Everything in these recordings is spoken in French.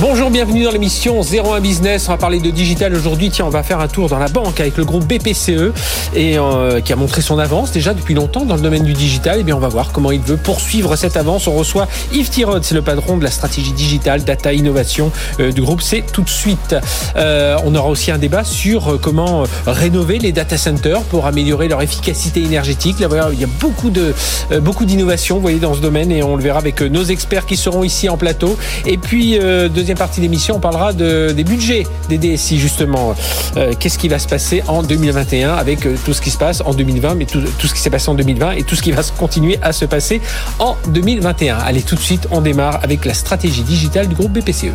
Bonjour, bienvenue dans l'émission 01 Business. On va parler de digital aujourd'hui. Tiens, on va faire un tour dans la banque avec le groupe BPCE et euh, qui a montré son avance déjà depuis longtemps dans le domaine du digital. Et eh bien, on va voir comment il veut poursuivre cette avance. On reçoit Yves Tirod, c'est le patron de la stratégie digitale, data, innovation euh, du groupe. C'est tout de suite. Euh, on aura aussi un débat sur comment rénover les data centers pour améliorer leur efficacité énergétique. Là, il y a beaucoup de beaucoup d'innovations, vous voyez, dans ce domaine et on le verra avec nos experts qui seront ici en plateau. Et puis deuxième partie de l'émission, on parlera de, des budgets des DSI justement. Euh, qu'est-ce qui va se passer en 2021 avec euh, tout ce qui se passe en 2020, mais tout, tout ce qui s'est passé en 2020 et tout ce qui va continuer à se passer en 2021. Allez, tout de suite, on démarre avec la stratégie digitale du groupe BPCE.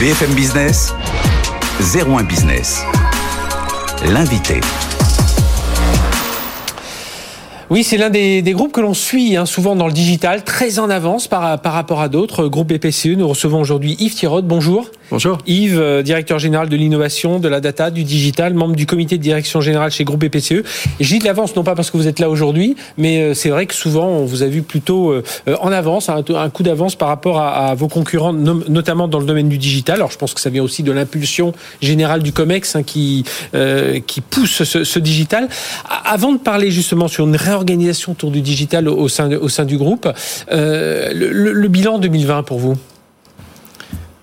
BFM Business, 01 Business. L'invité. Oui, c'est l'un des, groupes que l'on suit hein, souvent dans le digital, très en avance par, par rapport à d'autres. Groupe BPCE, nous recevons aujourd'hui Yves Thirod. Bonjour. Bonjour. Yves, euh, directeur général de l'innovation, de la data, du digital, membre du comité de direction générale chez Groupe BPCE. J'ai dis de l'avance, non pas parce que vous êtes là aujourd'hui, mais euh, c'est vrai que souvent on vous a vu plutôt euh, en avance, un, coup d'avance par rapport à, vos concurrents, notamment dans le domaine du digital. Alors je pense que ça vient aussi de l'impulsion générale du COMEX hein, qui, euh, qui pousse ce, digital. Avant de parler justement sur une réorganisation autour du digital au, sein, du groupe, euh, le, le bilan 2020 pour vous?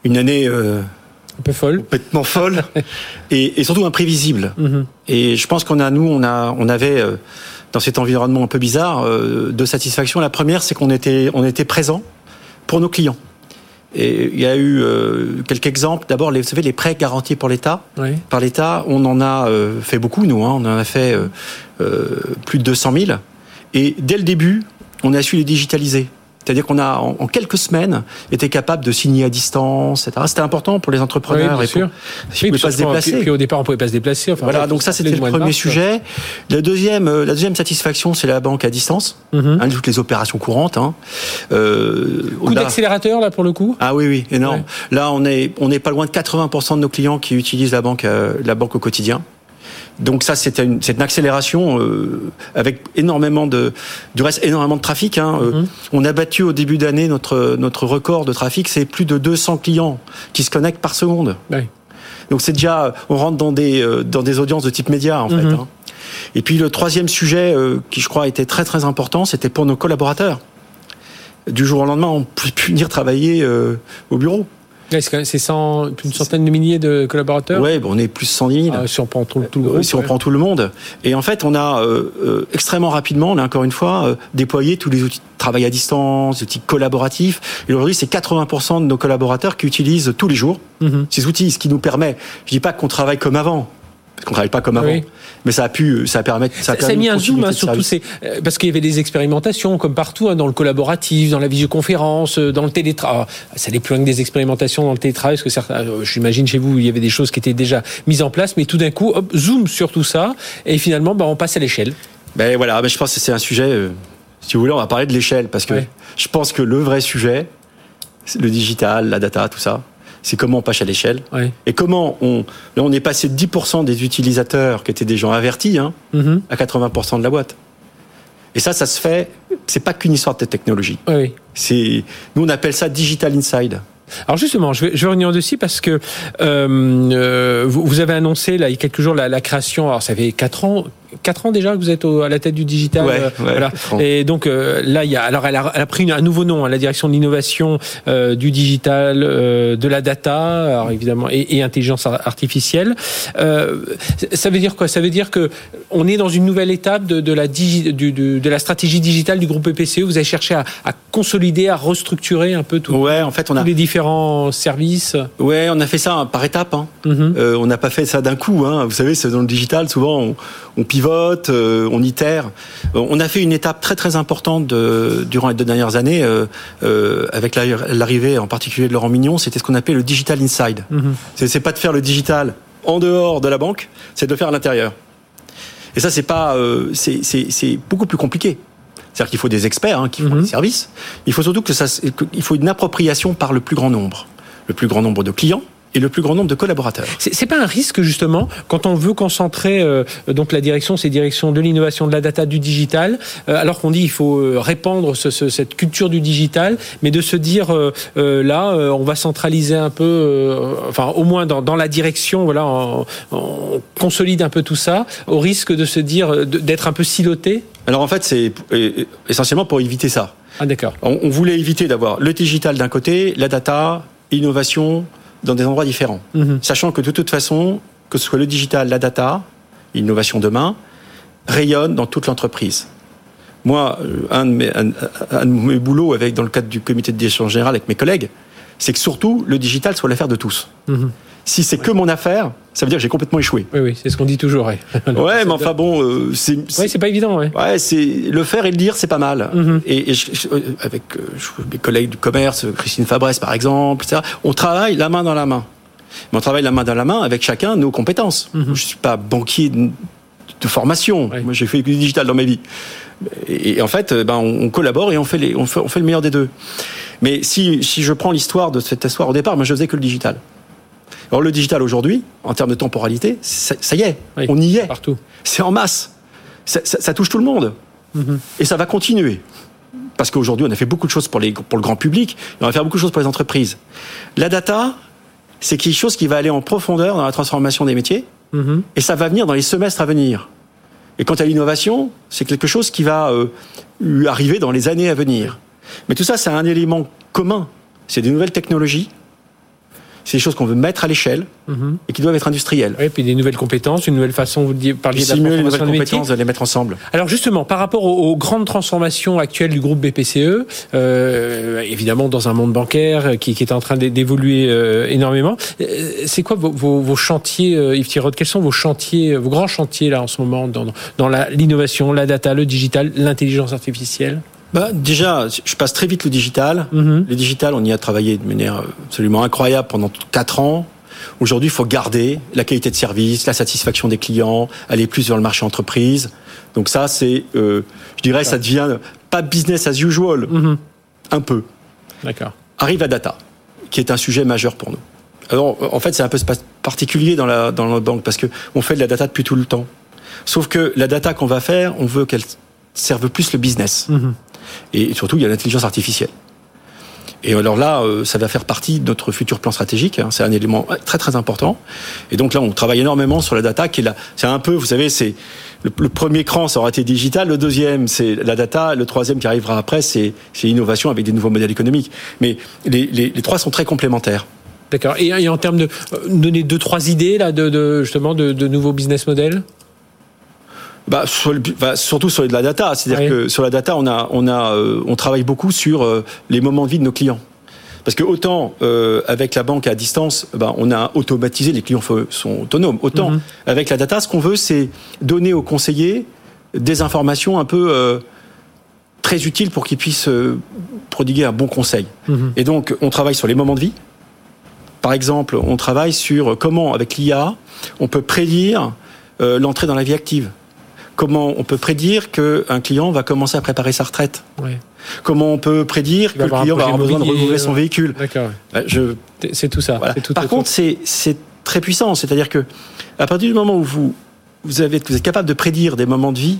Une année euh, un peu folle, complètement folle, et, et, surtout imprévisible. Mm -hmm. Et je pense qu'on a, nous, on a, on avait euh, dans cet environnement un peu bizarre euh, de satisfaction. La première, c'est qu'on était, on était présent pour nos clients. Et il y a eu euh, quelques exemples. D'abord, vous savez, les prêts garantis pour l'État, oui. par l'État, on en a fait beaucoup, nous. Hein, on en a fait plus de 200 000. Et dès le début, on a su les digitaliser. C'est-à-dire qu'on a, en, en, quelques semaines, été capable de signer à distance, etc. C'était important pour les entrepreneurs. Oui, bien sûr. Si oui, pas se déplacer. Puis, puis, au départ, on pouvait pas se déplacer. Enfin, voilà, donc ça, c'était le premier mars, sujet. La deuxième, euh, la deuxième satisfaction, c'est la banque à distance. Mm -hmm. hein, toutes les opérations courantes. Hein. Euh, Coup d'accélérateur, là, pour le coup? Ah oui, oui, énorme. Ouais. Là, on est, on est pas loin de 80% de nos clients qui utilisent la banque, euh, la banque au quotidien. Donc ça, c'est une, une, accélération euh, avec énormément de, du reste, énormément de trafic. Hein. Mm -hmm. On a battu au début d'année notre, notre record de trafic, c'est plus de 200 clients qui se connectent par seconde. Oui. Donc c'est déjà, on rentre dans des, euh, dans des audiences de type média en mm -hmm. fait. Hein. Et puis le troisième sujet euh, qui je crois était très très important, c'était pour nos collaborateurs. Du jour au lendemain, on ne peut plus venir travailler euh, au bureau. C'est une centaine de milliers de collaborateurs Oui, on est plus de 110 000. Ah, si on prend tout, tout le groupe. Si on prend tout le monde. Et en fait, on a euh, euh, extrêmement rapidement, là encore une fois, euh, déployé tous les outils de travail à distance, outils collaboratifs. Et aujourd'hui, c'est 80% de nos collaborateurs qui utilisent tous les jours mm -hmm. ces outils, ce qui nous permet, je dis pas qu'on travaille comme avant, parce qu'on travaille pas comme avant. Oui. Mais ça a pu, ça a permis, ça a, ça a mis un zoom hein, sur tous ces, parce qu'il y avait des expérimentations comme partout hein, dans le collaboratif, dans la visioconférence, dans le télétravail. Ça n'est plus rien que des expérimentations dans le télétravail, parce que certains, j'imagine chez vous, il y avait des choses qui étaient déjà mises en place, mais tout d'un coup, hop, zoom sur tout ça, et finalement, bah, on passe à l'échelle. Ben voilà, ben je pense que c'est un sujet. Euh, si vous voulez, on va parler de l'échelle, parce que ouais. je pense que le vrai sujet, le digital, la data, tout ça, c'est comment on passe à l'échelle et comment on là on est passé de 10% des utilisateurs qui étaient des gens avertis hein, mm -hmm. à 80% de la boîte. Et ça, ça se fait. C'est pas qu'une histoire de technologie. Oui. C'est nous on appelle ça digital inside. Alors justement, je vais, je vais revenir dessus parce que euh, vous, vous, avez annoncé là il y a quelques jours la, la création. Alors ça fait quatre ans, quatre ans déjà que vous êtes au, à la tête du digital. Ouais, euh, ouais, voilà. Et donc euh, là, il y a alors elle a, elle a pris une, un nouveau nom, hein, la direction de l'innovation, euh, du digital, euh, de la data, alors évidemment, et, et intelligence artificielle. Ça veut dire quoi? Ça veut dire que on est dans une nouvelle étape de, de la digi, du, de, de, la stratégie digitale du groupe PPCE. Vous avez cherché à, à consolider, à restructurer un peu tout, ouais, en fait, on tous les différents services? Ouais, on a fait ça par étapes. Hein. Mm -hmm. on n'a pas fait ça d'un coup. Hein. Vous savez, c'est dans le digital, souvent on, on pivote, euh, on itère. On a fait une étape très très importante de, durant les deux dernières années euh, euh, avec l'arrivée en particulier de Laurent Mignon. C'était ce qu'on appelait le digital inside. Mm -hmm. C'est pas de faire le digital en dehors de la banque, c'est de le faire à l'intérieur. Et ça, c'est pas, c'est beaucoup plus compliqué. C'est-à-dire qu'il faut des experts hein, qui font Mhm. des services. Il faut surtout que ça, il faut une appropriation par le plus grand nombre, le plus grand nombre de clients et le plus grand nombre de collaborateurs. C'est pas un risque justement quand on veut concentrer euh, donc la direction, c'est direction de l'innovation, de la data, du digital, euh, alors qu'on dit il faut euh, répandre ce- ce- cette culture du digital, mais de se dire euh, euh, là euh, on va centraliser un peu, euh, enfin au moins dans, dans la direction, voilà, on, on consolide un peu tout ça, au risque de se dire d'être un peu siloté. Alors en fait, c'est essentiellement pour éviter ça. Ah d'accord. On, on voulait éviter d'avoir le digital d'un côté, la data, innovation dans des endroits différents. Mhm. Sachant que de toute façon, que ce soit le digital, la data, innovation demain, rayonne dans toute l'entreprise. Moi, euh, un de mes, un, un de mes boulots avec, dans le cadre du comité de direction générale avec mes collègues, c'est que surtout le digital soit l'affaire de tous. Mhm. Si c'est que mon affaire, ça veut dire que j'ai complètement échoué. Oui oui, c'est ce qu'on dit toujours. Ouais, Ouais, mais enfin bon, euh, c'est Ouais, c'est pas évident. Ouais. Ouais, c'est le faire et le dire, c'est pas mal. Mhm. Et, et je- je- euh, avec euh, je- mes collègues du commerce, Christine Fabresse par exemple, etc., on travaille la main dans la main. Mais on travaille la main dans la main avec chacun nos compétences. Mhm. Je suis pas banquier de, de formation. Moi, j'ai fait du digital dans ma vie. Et, et en fait, euh, ben, on, on collabore et on fait, les, on, fait, on fait le meilleur des deux. Mais si, si je prends l'histoire de cette histoire au départ, moi, je faisais que le digital. Alors le digital aujourd'hui, en termes de temporalité, ça, ça y est, Oui. on y est. Partout. C'est en masse. Ça, ça- ça touche tout le monde. Mhm. Et ça va continuer. Parce qu'aujourd'hui, on a fait beaucoup de choses pour, les, pour le grand public, et on va faire beaucoup de choses pour les entreprises. La data, c'est quelque chose qui va aller en profondeur dans la transformation des métiers, Mhm. et ça va venir dans les semestres à venir. Et quant à l'innovation, c'est quelque chose qui va euh, lui arriver dans les années à venir. Mais tout ça, c'est un élément commun. C'est des nouvelles technologies, c'est des choses qu'on veut mettre à l'échelle Mhm. et qui doivent être industrielles. Oui, puis des nouvelles compétences, une nouvelle façon, vous parliez de la les nouvelles compétences, de les mettre ensemble. Alors justement, par rapport aux, aux grandes transformations actuelles du groupe BPCE, euh, évidemment dans un monde bancaire qui, qui est en train d'é- d'évoluer euh, énormément, euh, c'est quoi vos, vos- vos chantiers, euh, Yves Thiraud Quels sont vos chantiers, vos grands chantiers là en ce moment dans, dans la- l'innovation, la data, le digital, l'intelligence artificielle? Bah, déjà, je passe très vite le digital. Mhm. Le digital, on y a travaillé de manière absolument incroyable pendant quatre ans. Aujourd'hui, il faut garder la qualité de service, la satisfaction des clients, aller plus vers le marché entreprise. Donc ça, c'est, euh, je dirais, ça devient pas business as usual, Mhm. un peu. D'accord. Arrive la data, qui est un sujet majeur pour nous. Alors, en fait, c'est un peu particulier dans la, dans la banque parce que on fait de la data depuis tout le temps. Sauf que la data qu'on va faire, on veut qu'elle serve plus le business. Mhm. Et surtout, il y a l'intelligence artificielle. Et alors là, euh, ça va faire partie de notre futur plan stratégique. hein. C'est un élément très très important. Et donc là, on travaille énormément sur la data, qui est là. C'est un peu, vous savez, c'est le, premier cran, ça aura été digital. Le deuxième, c'est la data. Le troisième qui arrivera après, c'est l'innovation avec des nouveaux modèles économiques. Mais les, les, trois sont très complémentaires. D'accord. Et, en termes de euh, donner deux trois idées là de, justement de nouveaux business models? Bah, sur le- bah, surtout sur de la data, c'est-à-dire Oui. que sur la data, on a, on a, euh, on travaille beaucoup sur euh, les moments de vie de nos clients. Parce que autant euh, avec la banque à distance, bah, on a automatisé, les clients sont autonomes. Autant Mhm. avec la data, ce qu'on veut, c'est donner aux conseillers des informations un peu très utiles pour qu'ils puissent prodiguer un bon conseil. Mhm. Et donc, on travaille sur les moments de vie. Par exemple, on travaille sur comment, avec l'IA, on peut prédire l'entrée dans la vie active. Comment on peut prédire qu'un client va commencer à préparer sa retraite. Comment on peut prédire que le client va avoir besoin de renouveler son euh, véhicule. D'accord. Euh, Je, C'est tout ça. voilà. C'est tout Par contre, c'est très puissant. C'est-à-dire que à partir du moment où vous vous, avez, vous êtes capable de prédire des moments de vie,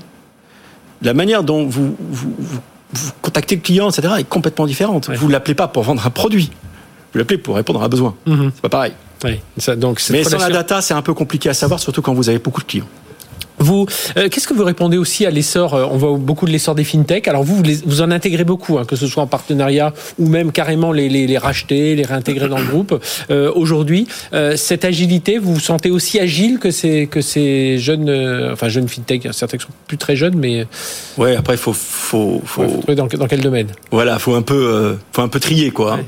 la manière dont vous, vous, vous, vous contactez le client, etc., est complètement différente. Ouais. Vous l'appelez pas pour vendre un produit. Vous l'appelez pour répondre à un besoin. Mhm. C'est pas pareil. Ça, donc Mais sur la data, c'est un peu compliqué à savoir, surtout quand vous avez beaucoup de clients. Vous, euh, qu'est-ce que vous répondez aussi à l'essor euh, On voit beaucoup de l'essor des fintech. Alors vous, vous, les- vous en intégrez beaucoup, hein, que ce soit en partenariat ou même carrément les, les, les racheter, les réintégrer dans le groupe. Euh, Aujourd'hui, cette agilité, vous vous sentez aussi agile que ces que ces jeunes, enfin jeunes fintech, il y en a certains qui sont plus très jeunes, mais Ouais, après, il faut, faut, faut, ouais, faut trouver dans, dans quel domaine? Voilà, faut un peu, faut un peu trier, quoi.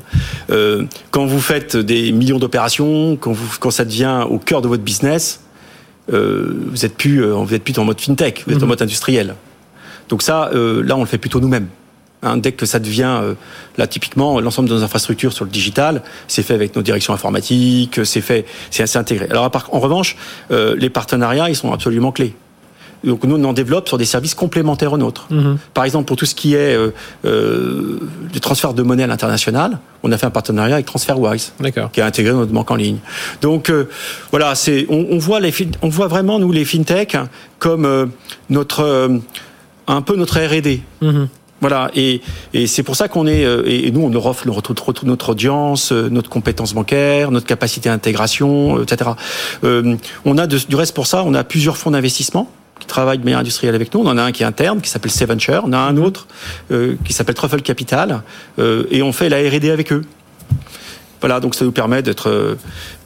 hein. Quand vous faites des millions d'opérations, quand vous, quand ça devient au cœur de votre business, vous êtes plus, euh, vous êtes plus en mode fintech, vous êtes en Mhm. mode industriel. Donc ça, euh, là, on le fait plutôt nous-mêmes. Hein, dès que ça devient, euh, là, typiquement, l'ensemble de nos infrastructures sur le digital, c'est fait avec nos directions informatiques, c'est fait, c'est assez intégré. Alors, à part- en revanche, euh, les partenariats, ils sont absolument clés. Donc nous, on en développe sur des services complémentaires aux nôtres. Mhm. Par exemple, pour tout ce qui est euh, euh, du transfert de monnaie à l'international, on a fait un partenariat avec TransferWise, qui a intégré notre banque en ligne. Donc euh, voilà, c'est on, voit les on voit vraiment nous les fintech comme notre un peu notre R&D. Mhm. Voilà, et, et c'est pour ça qu'on est, et nous on leur offre notre, notre audience, notre compétence bancaire, notre capacité d'intégration, etc. on a du reste pour ça, on a plusieurs fonds d'investissement qui travaillent de manière industrielle avec nous. On en a un qui est interne, qui s'appelle Seventure. On a un autre euh, qui s'appelle Truffle Capital. Euh, et on fait la R&D avec eux. Voilà, donc ça nous permet d'être,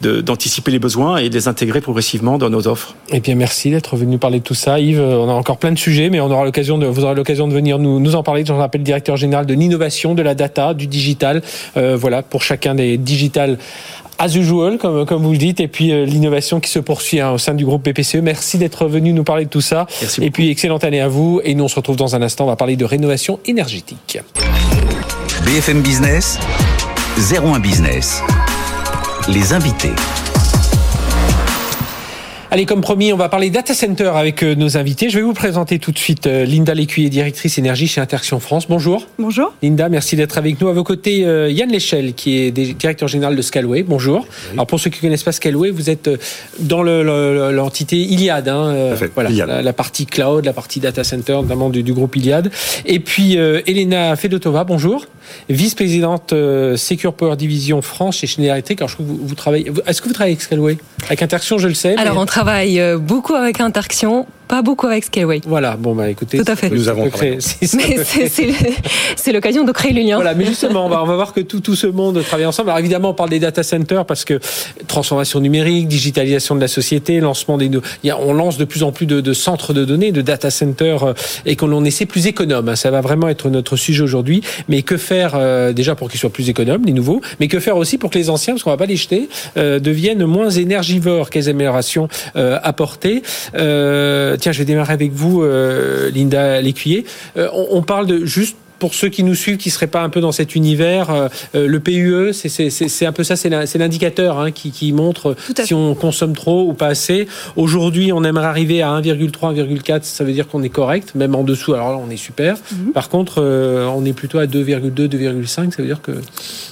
d'anticiper les besoins et de les intégrer progressivement dans nos offres. Et eh bien, merci d'être venu parler de tout ça, Yves. On a encore plein de sujets, mais on aura l'occasion vous aurez l'occasion de venir nous, nous en parler. J'en rappelle directeur général de l'innovation, de la data, du digital. Euh, voilà, pour chacun des digital as usual, comme, comme vous le dites, et puis euh, l'innovation qui se poursuit hein, au sein du groupe BPCE. Merci d'être venu nous parler de tout ça. Merci et puis, excellente année à vous. Et nous, on se retrouve dans un instant. On va parler de rénovation énergétique. BFM Business, 01 Business. Les invités. Allez, comme promis, on va parler data center avec euh, nos invités. Je vais vous présenter tout de suite euh, Linda Lécuyer, directrice énergie chez Interaction France. Bonjour. Bonjour. Linda, merci d'être avec nous. À vos côtés, euh, Yann Léchelle, qui est directeur général de Scalway. Bonjour. Alors, pour ceux qui ne connaissent pas Scalway, vous êtes dans l'entité Iliad. Hein, voilà, La, partie cloud, la partie data center, notamment du, groupe Iliad. Et puis, Elena Fedotova, bonjour. Vice-présidente Secure Power Division France chez Schneider Electric. Alors, je vous, vous travaillez. Est-ce que vous travaillez avec Scalway? Avec Interaction, je le sais. Alors, on travaille euh, beaucoup avec Interaction, pas beaucoup avec Skyway. Voilà, bon bah écoutez, tout à fait. Nous avons créé. C'est l'occasion de créer le lien. Voilà, mais justement, on va, on va voir que tout, tout ce monde travaille ensemble. Alors évidemment, on parle des data centers parce que transformation numérique, digitalisation de la société, lancement des, il y a, on lance de plus en plus de, de, centres de données, de data centers euh, et qu'on essaie plus économe. Hein. Ça va vraiment être notre sujet aujourd'hui. Mais que faire euh, déjà pour qu'ils soient plus économes, les nouveaux, mais que faire aussi pour que les anciens, parce qu'on va pas les jeter, euh, deviennent moins énergivores. Quelles améliorations apporter tiens, je vais démarrer avec vous, euh, Linda Lécuyer. Euh, on, parle de juste pour ceux qui nous suivent, qui ne seraient pas un peu dans cet univers, euh, le PUE, c'est un peu ça, c'est l'indicateur hein, qui, montre si on consomme trop ou pas assez. Aujourd'hui, on aimerait arriver à 1,3, 1,4, ça veut dire qu'on est correct, même en dessous, alors là, on est super. Mhm. Par contre, on est plutôt à 2,2, 2,5, ça veut dire que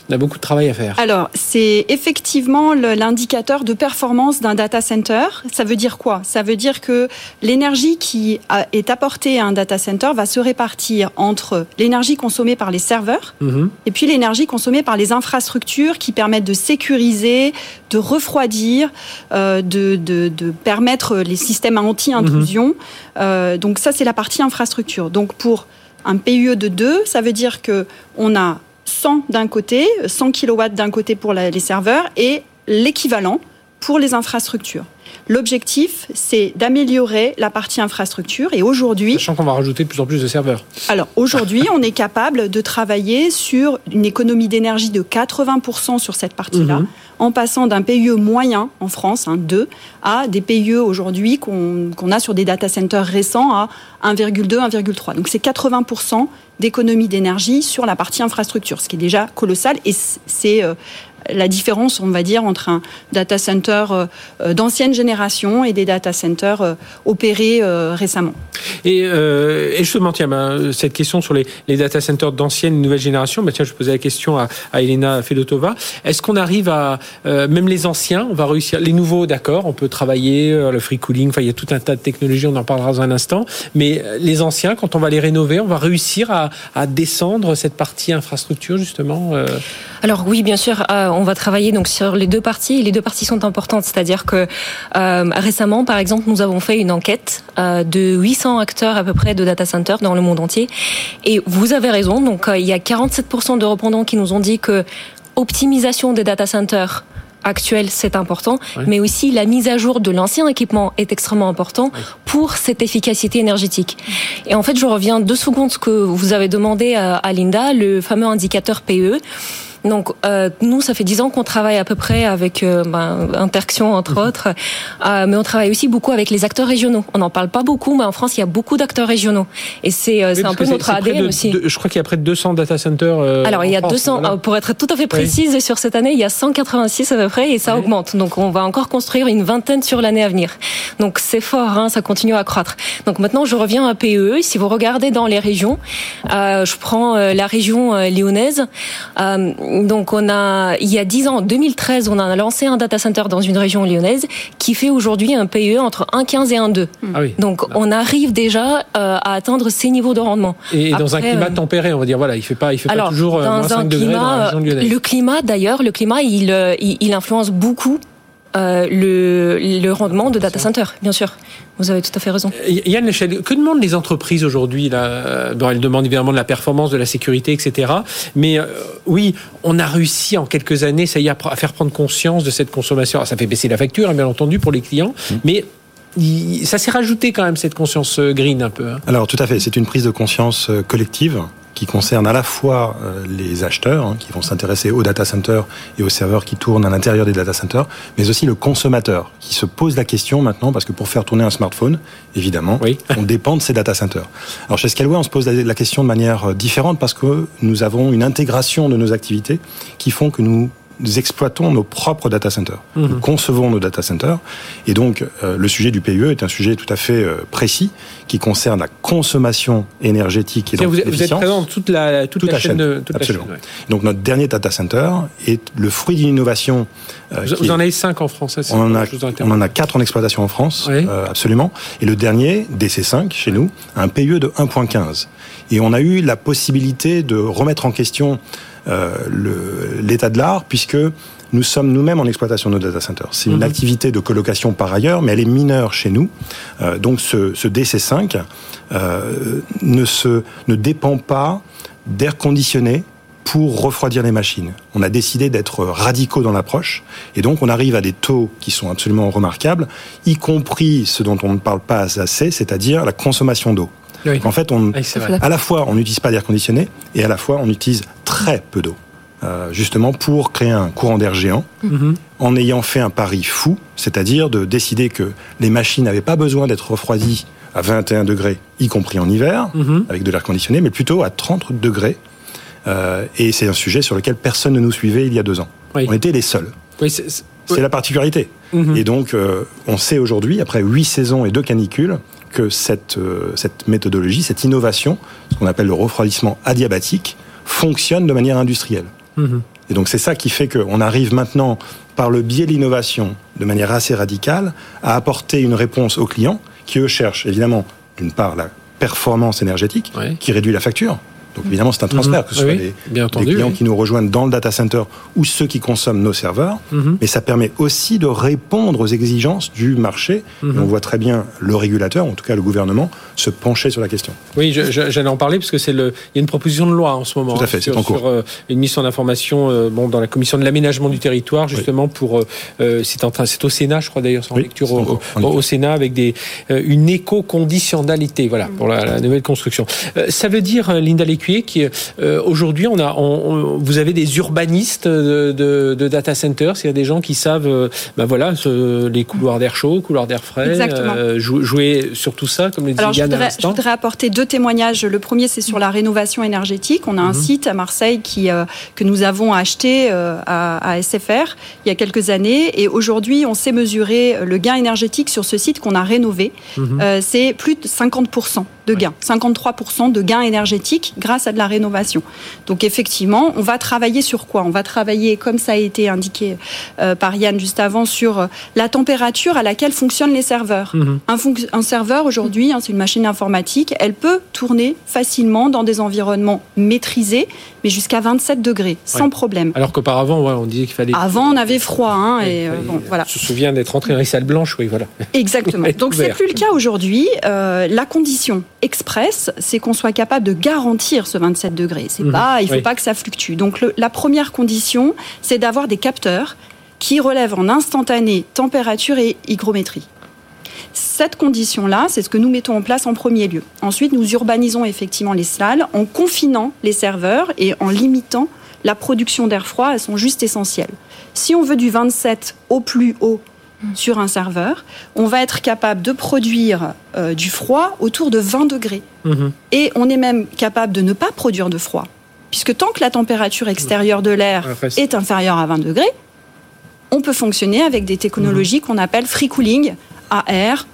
on a beaucoup de travail à faire. Alors, c'est effectivement l'indicateur de performance d'un data center. Ça veut dire quoi? Ça veut dire que l'énergie qui est apportée à un data center va se répartir entre l'énergie consommée par les serveurs mhm. et puis l'énergie consommée par les infrastructures qui permettent de sécuriser, de refroidir, euh, de, de, de, permettre les systèmes anti-intrusion. Mhm. Euh, donc ça, c'est la partie infrastructure. Donc pour un PUE de 2, ça veut dire que on a 100 d'un côté, 100 kW d'un côté pour les serveurs et l'équivalent pour les infrastructures. L'objectif, c'est d'améliorer la partie infrastructure et aujourd'hui... Sachant qu'on va rajouter de plus en plus de serveurs. Alors aujourd'hui, on est capable de travailler sur une économie d'énergie de 80% sur cette partie-là, mhm. en passant d'un PIE moyen en France, 2, hein, à des PIE aujourd'hui qu'on a sur des data centers récents à 1,2, 1,3. Donc c'est 80% d'économie d'énergie sur la partie infrastructure, ce qui est déjà colossal et c'est euh, la différence, on va dire, entre un data center euh, euh, d'ancienne génération et des data centers euh, opérés récemment. Et, euh, et justement, tiens, ben, cette question sur les, les data centers d'ancienne et nouvelle génération, ben, tiens, je posais la question à, à Elena Fedotova. Est-ce qu'on arrive à, même les anciens, on va réussir, les nouveaux, d'accord, on peut travailler, le free cooling, enfin, il y a tout un tas de technologies, on en parlera dans un instant, mais les anciens, quand on va les rénover, on va réussir à, à descendre cette partie infrastructure, justement Alors oui, bien sûr, on va travailler donc sur les deux parties. Les deux parties sont importantes, c'est-à-dire que euh, récemment, par exemple, nous avons fait une enquête euh, de 800 acteurs à peu près de data centers dans le monde entier. Et vous avez raison. Donc euh, il y a 47% de répondants qui nous ont dit que optimisation des data centers actuels, c'est important, mais aussi la mise à jour de l'ancien équipement est extrêmement important pour cette efficacité énergétique. Et en fait, je reviens deux secondes ce que vous avez demandé à Linda, le fameux indicateur PE. Donc euh, nous, ça fait dix ans qu'on travaille à peu près avec euh, ben, Interxion entre mhm. autres, euh, mais on travaille aussi beaucoup avec les acteurs régionaux. On n'en parle pas beaucoup, mais en France, il y a beaucoup d'acteurs régionaux, et c'est euh, un peu notre ADN aussi. je crois qu'il y a près de 200 data centers. Alors il y a 200, pour être tout à fait précise sur cette année, il y a 186 à peu près, et ça augmente. Donc on va encore construire une vingtaine sur l'année à venir. Donc c'est fort, hein, ça continue à croître. Donc maintenant, je reviens à PE. Si vous regardez dans les régions, je prends la région lyonnaise. Donc on a, il y a 10 ans, en 2013, on a lancé un data center dans une région lyonnaise qui fait aujourd'hui un PE entre 1,15 et 1,2. Ah oui. Donc on arrive déjà euh, à atteindre ces niveaux de rendement. Et, dans un climat euh, tempéré, on va dire, voilà, il fait pas, il fait pas toujours euh, dans 5 degrés dans la région lyonnaise. Le climat, d'ailleurs, le climat, il, il, il influence beaucoup euh, le, le, rendement de data center, bien sûr. Vous avez tout à fait raison. Yann Lechel, que demandent les entreprises aujourd'hui là bon, Elles demandent évidemment de la performance, de la sécurité, etc. Mais euh, oui, on a réussi en quelques années, ça y est, à faire prendre conscience de cette consommation. ça fait baisser la facture, hein, bien entendu, pour les clients. Mmh. Mais ça s'est rajouté quand même cette conscience euh, green un peu. Hein. Alors tout à fait, c'est une prise de conscience collective qui concerne à la fois euh, les acheteurs, hein, qui vont s'intéresser aux data centers et aux serveurs qui tournent à l'intérieur des data centers, mais aussi le consommateur, qui se pose la question maintenant, parce que pour faire tourner un smartphone, évidemment, on dépend de ces data centers. Alors chez Scaleway, on se pose la question de manière euh, différente, parce que nous avons une intégration de nos activités qui font que nous nous exploitons nos propres data centers. Nous mhm. concevons nos data centers. Et donc, euh, le sujet du PUE est un sujet tout à fait euh, précis qui concerne la consommation énergétique et donc vous, vous êtes présent dans toute la, toute, la, chaîne. De, toute Absolument. La chaîne, Donc, notre dernier data center est le fruit d'une innovation. Euh, vous, en avez cinq en France, hein, on, en a, on en a quatre en exploitation en France, absolument. Et le dernier, DC5, chez nous, a un PUE de 1.15. Et on a eu la possibilité de remettre en question euh, l'état de l'art, puisque nous sommes nous-mêmes en exploitation de nos data centers. C'est une mhm. activité de colocation par ailleurs, mais elle est mineure chez nous. Euh, donc ce, ce DC5 euh, ne, se, ne dépend pas d'air conditionné pour refroidir les machines. On a décidé d'être radicaux dans l'approche, et donc on arrive à des taux qui sont absolument remarquables, y compris ce dont on ne parle pas assez, c'est-à-dire la consommation d'eau. En fait, on, à la fois, on n'utilise pas d'air conditionné et à la fois, on utilise très peu d'eau. Euh, justement pour créer un courant d'air géant, mhm. en ayant fait un pari fou, c'est-à-dire de décider que les machines n'avaient pas besoin d'être refroidies à 21 degrés, y compris en hiver, mhm. avec de l'air conditionné, mais plutôt à 30 degrés. Euh, et c'est un sujet sur lequel personne ne nous suivait il y a deux ans. On était les seuls. c'est la particularité. Mhm. Et donc, euh, on sait aujourd'hui, après huit saisons et deux canicules, que cette, euh, cette méthodologie, cette innovation, ce qu'on appelle le refroidissement adiabatique, fonctionne de manière industrielle. Mhm. Et donc c'est ça qui fait qu'on arrive maintenant, par le biais de l'innovation, de manière assez radicale, à apporter une réponse aux clients qui, eux, cherchent évidemment, d'une part, la performance énergétique, qui réduit la facture, donc évidemment, c'est un transfert, que ce soit les, clients qui nous rejoignent dans le data center ou ceux qui consomment nos serveurs. Mhm. Mais ça permet aussi de répondre aux exigences du marché. Mhm. on voit très bien le régulateur, en tout cas le gouvernement, se pencher sur la question. Oui, j'allais en parler parce que c'est le, il y a une proposition de loi en ce moment. Tout à fait, sur, en cours. Sur, euh, une mission d'information, euh, bon, dans la commission de l'aménagement du territoire, justement pour, euh, c'est en train, c'est au Sénat, je crois d'ailleurs, c'est en lecture au, Sénat avec des, une éco-conditionnalité, voilà, pour la, nouvelle construction. ça veut dire, Linda Lécuyer, qu'aujourd'hui, on a, vous avez des urbanistes de, data centers, c'est-à-dire des gens qui savent, ben voilà, les couloirs d'air chaud, couloirs d'air frais, jouer sur tout ça, comme le dit je voudrais, apporter deux témoignages. Le premier, c'est sur la rénovation énergétique. On a un mhm. site à Marseille qui, euh, que nous avons acheté euh, à, SFR il y a quelques années. Et aujourd'hui, on sait mesurer le gain énergétique sur ce site qu'on a rénové. Mhm. Euh, c'est plus de 50% de gains, 53% de gains énergétiques grâce à de la rénovation. Donc effectivement, on va travailler sur quoi? On va travailler, comme ça a été indiqué par Yann juste avant, sur la température à laquelle fonctionnent les serveurs. Mhm. Un, un, serveur aujourd'hui, hein, c'est une machine informatique, elle peut tourner facilement dans des environnements maîtrisés, mais jusqu'à 27 degrés, sans problème. Alors qu'auparavant, on disait qu'il fallait. Avant, on avait froid, hein, et euh, bon, voilà. Je me souviens d'être entré dans les salles blanches, oui, voilà. Exactement. Donc c'est plus le cas aujourd'hui. Euh, la condition express, c'est qu'on soit capable de garantir ce 27 degrés. C'est mhm. pas, il faut pas que ça fluctue. Donc la première condition, c'est d'avoir des capteurs qui relèvent en instantané température et hygrométrie. Cette condition-là, c'est ce que nous mettons en place en premier lieu. Ensuite, nous urbanisons effectivement les salles en confinant les serveurs et en limitant la production d'air froid, elles sont juste essentielles. Si on veut du 27 au plus haut sur un serveur, on va être capable de produire euh, du froid autour de 20 degrés. Mhm. Et on est même capable de ne pas produire de froid. Puisque tant que la température extérieure de l'air est inférieure à 20 degrés, on peut fonctionner avec des technologies qu'on appelle free cooling, AR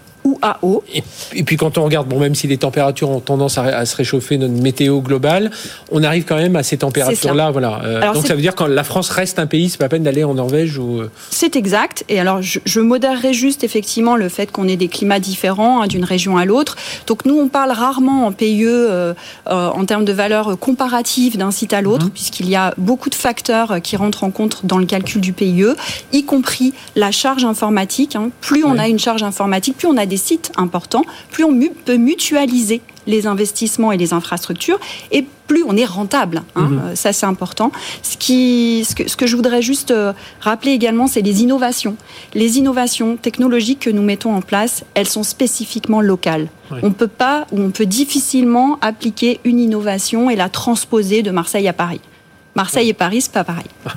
à eau. Et, puis quand on regarde, bon, même si les températures ont tendance à, se réchauffer, notre météo globale, on arrive quand même à ces températures-là. Voilà. Euh, donc ça veut dire que la France reste un pays, c'est pas peine d'aller en Norvège ou. Euh, c'est exact. Et alors je, je, modérerai juste effectivement le fait qu'on ait des climats différents hein, d'une région à l'autre. Donc nous on parle rarement en PIE euh, en termes de valeur comparative d'un site à l'autre, mhm. puisqu'il y a beaucoup de facteurs qui rentrent en compte dans le calcul du PIE, y compris la charge informatique. Hein. Plus on a une charge informatique, plus on a des sites importants, plus on peut mutualiser les investissements et les infrastructures et plus on est rentable. Hein. Mhm. Euh, ça, c'est important. Ce, qui, ce, que, ce que je voudrais juste euh, rappeler également, c'est les innovations. Les innovations technologiques que nous mettons en place, elles sont spécifiquement locales. On peut pas ou on peut difficilement appliquer une innovation et la transposer de Marseille à Paris. Marseille et Paris, c'est pas pareil.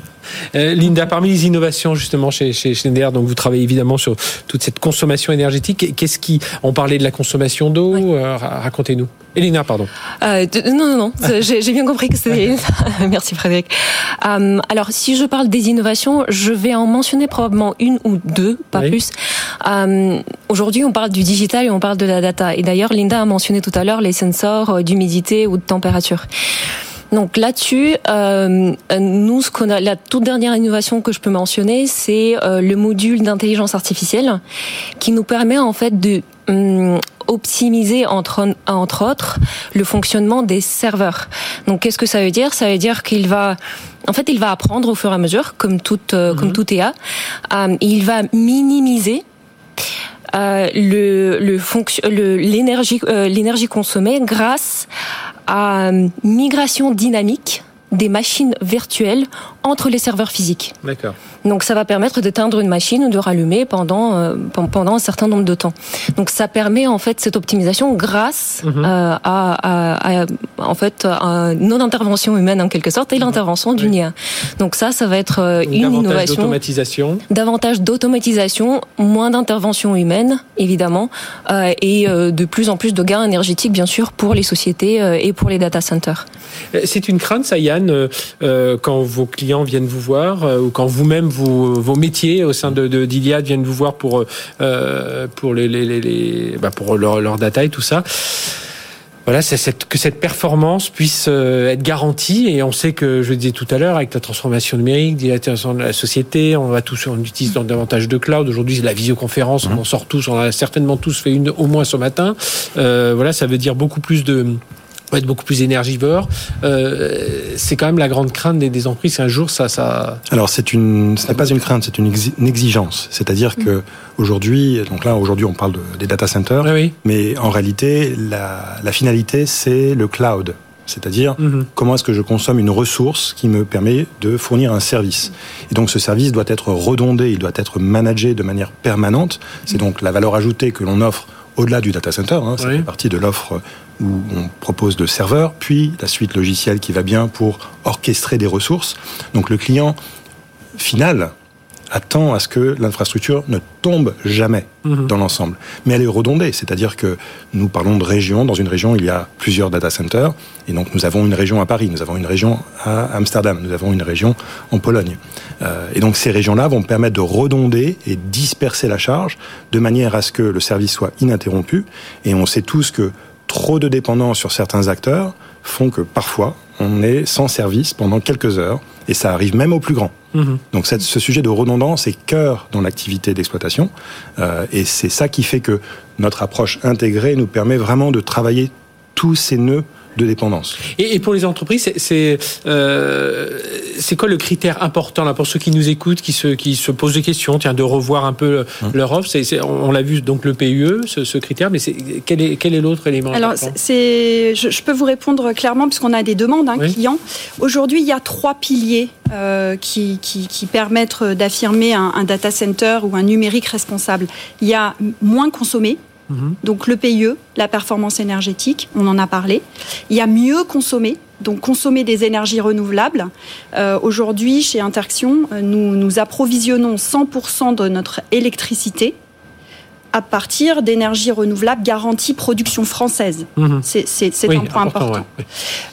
Euh, Linda, parmi les innovations justement chez, chez Schneider, donc vous travaillez évidemment sur toute cette consommation énergétique. Qu'est-ce qui, on parlait de la consommation d'eau, euh, racontez-nous. Elina, pardon. Euh, non, non, non, j'ai bien compris que c'était. Merci Frédéric. alors, si je parle des innovations, je vais en mentionner probablement une ou deux, pas plus. Aujourd'hui, on parle du digital et on parle de la data. Et d'ailleurs, Linda a mentionné tout à l'heure les sensors d'humidité ou de température. Donc là-dessus, euh, nous, ce qu'on a, la toute dernière innovation que je peux mentionner, c'est euh, le module d'intelligence artificielle qui nous permet en fait de hum, optimiser entre entre autres le fonctionnement des serveurs. Donc qu'est-ce que ça veut dire? Ça veut dire qu'il va en fait, il va apprendre au fur et à mesure, comme toute euh, comme mhm. tout EA. Euh, il va minimiser euh, le le l'énergie euh, l'énergie consommée grâce à migration dynamique des machines virtuelles entre les serveurs physiques. Donc ça va permettre d'éteindre une machine ou de rallumer pendant euh, pendant un certain nombre de temps. Donc ça permet en fait cette optimisation grâce mhm. euh, à, à, en fait à non intervention humaine en quelque sorte et mhm. l'intervention d'une IA. Donc ça ça va être euh, une davantage innovation d'automatisation. Davantage d'automatisation, moins d'intervention humaine évidemment euh, et de plus en plus de gains énergétiques bien sûr pour les sociétés et pour les data centers. C'est une crainte ça Yann quand vos clients viennent vous voir ou quand vous-même vos métiers au sein de, d'Iliad viennent vous voir pour, euh, pour, les, les, les, bah pour leur, leur data et tout ça voilà, cette, que cette performance puisse euh, être garantie. Et on sait que, je le disais tout à l'heure, avec la transformation numérique, dilatation de la société, on va tous, on utilise davantage de cloud. Aujourd'hui, c'est la visioconférence, on mmh. en sort tous, on a certainement tous fait une au moins ce matin. Euh, voilà, ça veut dire beaucoup plus de va être beaucoup plus énergivore. Euh, c'est quand même la grande crainte des, des entreprises. Un jour, ça, ça. Alors, c'est une, ce n'est pas une crainte, c'est une, exigence. C'est-à-dire mm. que aujourd'hui, donc là, aujourd'hui, on parle de, des data centers, oui. mais en réalité, la, la finalité, c'est le cloud. C'est-à-dire mm-hmm. comment est-ce que je consomme une ressource qui me permet de fournir un service? Et donc ce service doit être redondé, il doit être managé de manière permanente. C'est mm. donc la valeur ajoutée que l'on offre au-delà du data center. Hein, ça fait partie de l'offre où on propose le serveur, puis la suite logicielle qui va bien pour orchestrer des ressources. Donc le client final attend à ce que l'infrastructure ne tombe jamais mhm. dans l'ensemble. Mais elle est redondée, c'est-à-dire que nous parlons de régions. Dans une région, il y a plusieurs data centers. Et donc nous avons une région à Paris, nous avons une région à Amsterdam, nous avons une région en Pologne. Euh, et donc ces régions-là vont permettre de redonder et disperser la charge de manière à ce que le service soit ininterrompu. Et on sait tous que trop de dépendance sur certains acteurs font que parfois on est sans service pendant quelques heures et ça arrive même aux plus grands. Mhm. Donc ce sujet de redondance est cœur dans l'activité d'exploitation euh, et c'est ça qui fait que notre approche intégrée nous permet vraiment de travailler tous ces nœuds de dépendance. Et, pour les entreprises, c'est euh, c'est quoi le critère important là pour ceux qui nous écoutent, qui se qui se posent des questions, tiens, de revoir un peu hum. leur offre? C'est, on l'a vu donc le PUE, ce, critère, mais quel est quel est l'autre élément Alors c'est, je, peux vous répondre clairement puisqu'on a des demandes hein, clients. Aujourd'hui, il y a trois piliers euh, qui, qui, qui, permettent d'affirmer un, un data center ou un numérique responsable. Il y a moins consommer Mhm. Donc le PIE, la performance énergétique, on en a parlé. Il y a mieux consommer, donc consommer des énergies renouvelables. Euh, aujourd'hui, chez Interaction, nous, nous approvisionnons 100% de notre électricité à partir d'énergies renouvelables garanties production française. Mhm. C'est un point important.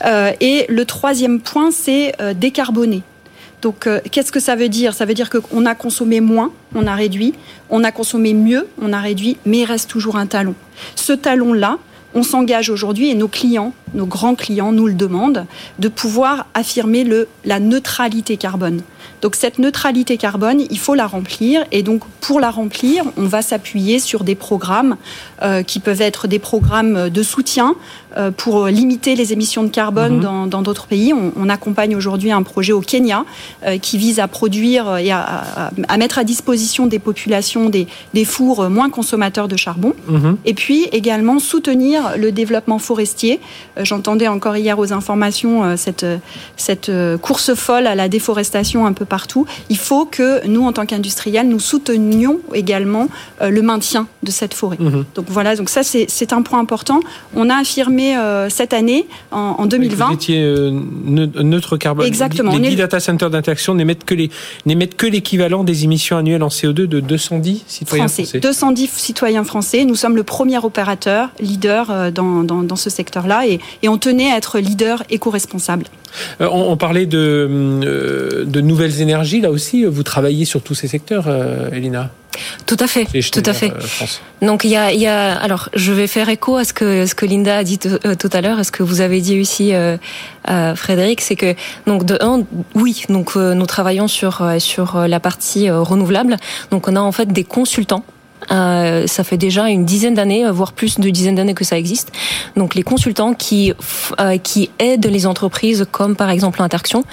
Euh, et le troisième point, c'est euh, décarboner. Donc, euh, qu'est-ce que ça veut dire? Ça veut dire qu'on a consommé moins, on a réduit, on a consommé mieux, on a réduit, mais il reste toujours un talon. Ce talon-là, on s'engage aujourd'hui, et nos clients, nos grands clients nous le demandent, de pouvoir affirmer le, la neutralité carbone. Donc cette neutralité carbone, il faut la remplir. Et donc pour la remplir, on va s'appuyer sur des programmes euh, qui peuvent être des programmes de soutien euh, pour limiter les émissions de carbone mhm. dans d'autres pays. On, accompagne aujourd'hui un projet au Kenya euh, qui vise à produire et à, mettre à disposition des populations des, des fours moins consommateurs de charbon. Mhm. Et puis également soutenir le développement forestier. J'entendais encore hier aux informations cette, cette course folle à la déforestation peu partout. Il faut que nous, en tant qu'industriels, nous soutenions également euh, le maintien de cette forêt. Mhm. Donc voilà, donc ça c'est un point important. On a affirmé euh, cette année, en, 2020. Vous étiez euh, neutre carbone. Exactement. Les, 10 data centers d'interaction n'émettent que l'équivalent des émissions annuelles en CO2 de 210 citoyens français. 210 citoyens français. Nous sommes le premier opérateur leader dans, dans, ce secteur-là et, et on tenait à être leader éco-responsable. On, on, parlait de, de nouvelles énergies, là aussi, vous travaillez sur tous ces secteurs, euh, Elina tout à fait, tout à fait. Euh, Donc il y a, il y a, alors je vais faire écho à ce que ce que Linda a dit euh, tout à l'heure, à ce que vous avez dit aussi, Frédéric, c'est que donc de un, oui, donc nous travaillons sur sur la partie renouvelable. Donc on a en fait des consultants euh, ça fait déjà une dizaine d'années, voire plus de dizaines d'années que ça existe. Donc les consultants qui euh, qui aident les entreprises, comme par exemple Interaction,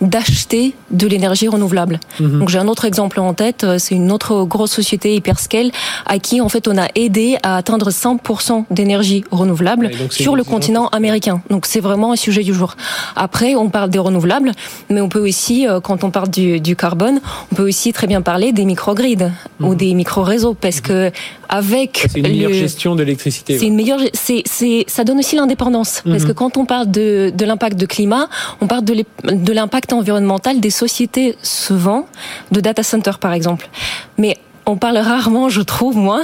d'acheter de l'énergie renouvelable. Mhm. Donc j'ai un autre exemple en tête, euh, c'est une autre grosse société hyperscale à qui en fait on a aidé à atteindre 100% d'énergie renouvelable sur le continent américain. Donc c'est vraiment un sujet du jour. Après on parle des renouvelables, mais on peut aussi quand on parle du, du carbone, on peut aussi très bien parler des microgrids ou mhm. des micro-réseaux parce que avec c'est une meilleure gestion de l'électricité. C'est une meilleure, c'est, c'est, ça donne aussi l'indépendance parce que mhm. quand on parle de, de l'impact de climat, on parle de, de l'impact environnemental des sociétés souvent de data centers par exemple. Mais on parle rarement, je trouve, moi,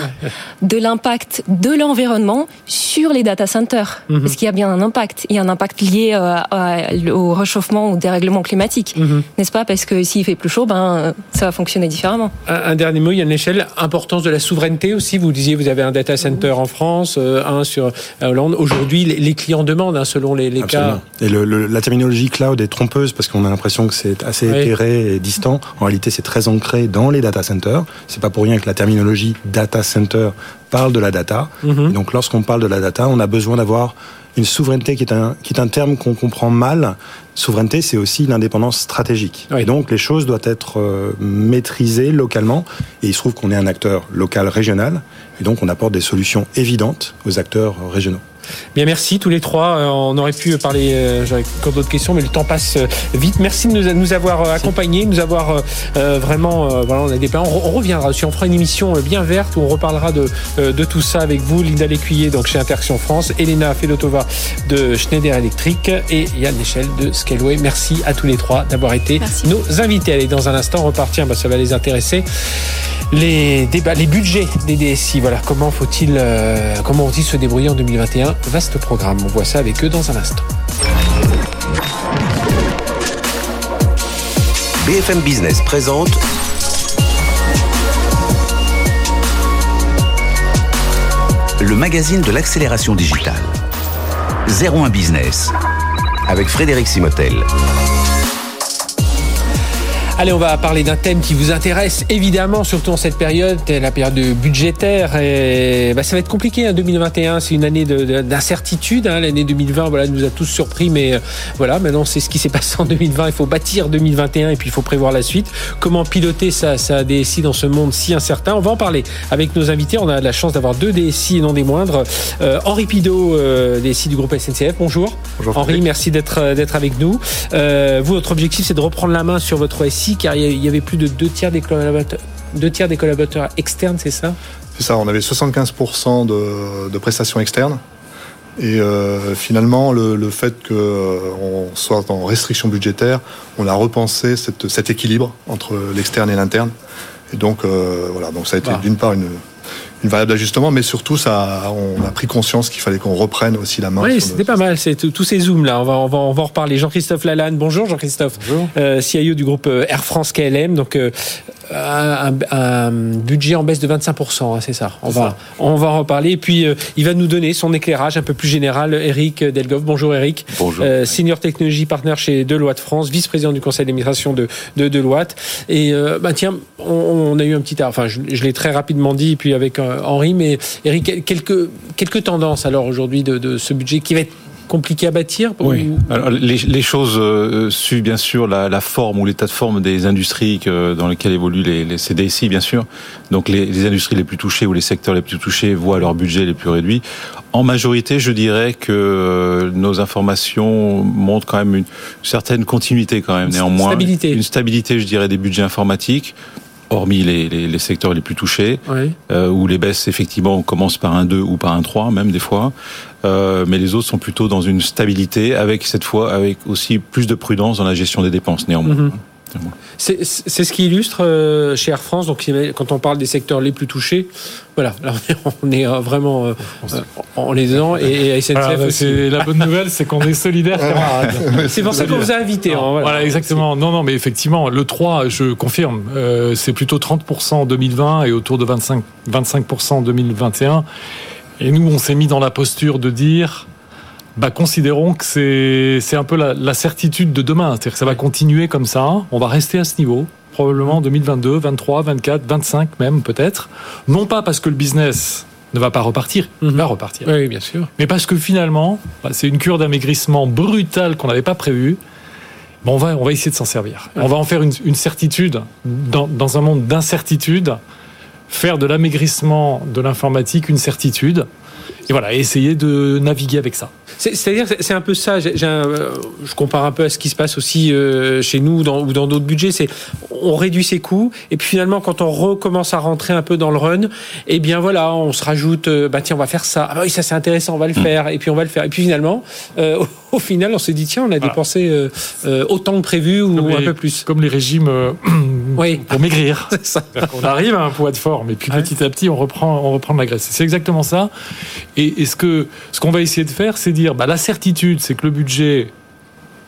de l'impact de l'environnement sur les data centers. Mhm. Est-ce qu'il y a bien un impact Il y a un impact lié euh, au réchauffement ou au dérèglement climatique, mhm. n'est-ce pas? Parce que s'il fait plus chaud, ben ça va fonctionner différemment. Un, dernier mot, il y a une échelle, importance de la souveraineté aussi. Vous disiez, vous avez un data center en France, euh, un sur euh, Hollande. Aujourd'hui, les, clients demandent, hein, selon les, cas. Et la terminologie cloud est trompeuse parce qu'on a l'impression que c'est assez éthéré et distant. En réalité, c'est très ancré dans les data centers. C'est pas pour rien que la terminologie data center parle de la data. Mhm. Donc lorsqu'on parle de la data, on a besoin d'avoir une souveraineté qui est un, qui est un terme qu'on comprend mal. Souveraineté, c'est aussi l'indépendance stratégique. Et donc les choses doivent être euh, maîtrisées localement. Et il se trouve qu'on est un acteur local régional. Et donc on apporte des solutions évidentes aux acteurs régionaux. Bien, merci tous les trois. Euh, on aurait pu parler, euh, j'aurais encore d'autres questions, mais le temps passe euh, vite. Merci de nous, avoir accompagnés, de nous avoir vraiment, voilà, on a des plans. On, reviendra si on fera une émission bien verte où on reparlera de, de tout ça avec vous, Linda Lécuyer, donc chez Interaction France, Elena Fedotova de Schneider Electric et Yann Michel de Scaleway. Merci à tous les trois d'avoir été nos invités. Allez, dans un instant, repartir, bah, ça va les intéresser les débats, les budgets des DSI. Voilà, comment faut-il, euh, comment vont-ils se débrouiller en 2021 Vaste programme. On voit ça avec eux dans un instant. BFM Business présente. Le magazine de l'accélération digitale. 01 Business. Avec Frédéric Simotel. Allez, on va parler d'un thème qui vous intéresse évidemment, surtout en cette période, la période budgétaire. Et bah, ça va être compliqué. Hein, 2021, c'est une année d'incertitude. Hein, L'année 2020, voilà, nous a tous surpris, mais euh, voilà, maintenant c'est ce qui s'est passé en 2020. Il faut bâtir 2021 et puis il faut prévoir la suite. Comment piloter ça, ça DSI dans ce monde si incertain? On va en parler avec nos invités. On a la chance d'avoir deux DSI et non des moindres. Euh, Henri Pidot, euh, DSI du groupe SNCF. Bonjour. Bonjour. Henri, merci d'être euh, d'être avec nous. Euh, vous, votre objectif, c'est de reprendre la main sur votre SI car il y avait plus de deux tiers des collaborateurs, deux tiers des collaborateurs externes, c'est ça? C'est ça, on avait 75% de, de, prestations externes. Et euh, finalement, le, le fait qu'on soit en restriction budgétaire, on a repensé cette, cet équilibre entre l'externe et l'interne. Et donc, voilà, donc ça a été d'une part une, une variable d'ajustement, mais surtout, ça, on a pris conscience qu'il fallait qu'on reprenne aussi la main. Oui, c'était pas mal. C'est tous ces zooms là. On va, on va, on va en reparler. Jean-Christophe Lalanne, bonjour Jean-Christophe, euh, CIO du groupe euh, Air France KLM. Donc euh, un, un, budget en baisse de 25%, hein, c'est ça. On va, on va en reparler. Et puis euh, il va nous donner son éclairage un peu plus général. Eric Delgov, bonjour Eric. Bonjour. senior technologie partner chez Deloitte France, vice-président du conseil d'administration de, de Deloitte. Et bah tiens, on, on, a eu un petit, enfin je, je l'ai très rapidement dit, et puis avec euh, Henri. Mais Eric, quelques, quelques tendances alors aujourd'hui de, de ce budget qui va être compliqué à bâtir Oui. Alors, les, les, choses euh, suivent bien sûr la, la forme ou l'état de forme des industries que, dans lesquelles évoluent les, les CDSI, bien sûr. Donc les, les, industries les plus touchées ou les secteurs les plus touchés voient leur budget les plus réduits. En majorité, je dirais que euh, nos informations montrent quand même une certaine continuité quand même. Néanmoins, stabilité. une stabilité, je dirais, des budgets informatiques hormis les, les, les, secteurs les plus touchés, oui. euh, où les baisses, effectivement, on commence par un 2 ou par un 3, même des fois. Euh, mais les autres sont plutôt dans une stabilité, avec cette fois, avec aussi plus de prudence dans la gestion des dépenses, néanmoins. Mm -hmm. C'est ce qui illustre euh, chez Air France, donc quand on parle des secteurs les plus touchés, voilà, là on est vraiment euh, en les dedans et, et SNCF voilà, aussi. La bonne nouvelle, c'est qu'on est solidaires, camarades. c'est pour ça qu'on vous a invité. Non, voilà, voilà, exactement. Non, non, mais effectivement, le 3, je confirme, euh, c'est plutôt 30% en 2020 et autour de 25, 25% en 2021. Et nous, on s'est mis dans la posture de dire bah, considérons que c'est un peu la, la, certitude de demain. C'est-à-dire que ça va continuer comme ça. On va rester à ce niveau, probablement en 2022, 23, 24, 25 même peut-être. Non pas parce que le business ne va pas repartir, il va repartir. Oui, bien sûr. Mais parce que finalement, bah, c'est une cure d'amaigrissement brutale qu'on n'avait pas prévue. Bon, on, va, on va essayer de s'en servir. Ouais. On va en faire une, une certitude dans, dans un monde d'incertitude. Faire de l'amaigrissement de l'informatique une certitude. Et voilà, essayer de naviguer avec ça. C'est-à-dire, c'est un peu ça. Un, euh, je compare un peu à ce qui se passe aussi euh, chez nous dans, ou dans d'autres budgets. C'est on réduit ses coûts et puis finalement, quand on recommence à rentrer un peu dans le run, eh bien voilà, on se rajoute. Euh, bah tiens, on va faire ça. Ah oui, ça c'est intéressant, on va le faire. Et puis on va le faire. Et puis finalement, euh, au final, on s'est dit tiens, on a voilà. dépensé euh, autant que prévu ou comme un les, peu plus. Comme les régimes oui. pour maigrir. on arrive à un poids de forme et puis ouais. petit à petit, on reprend, on reprend de la graisse. C'est exactement ça. Et, et ce que ce qu'on va essayer de faire, c'est dire bah, la certitude, c'est que le budget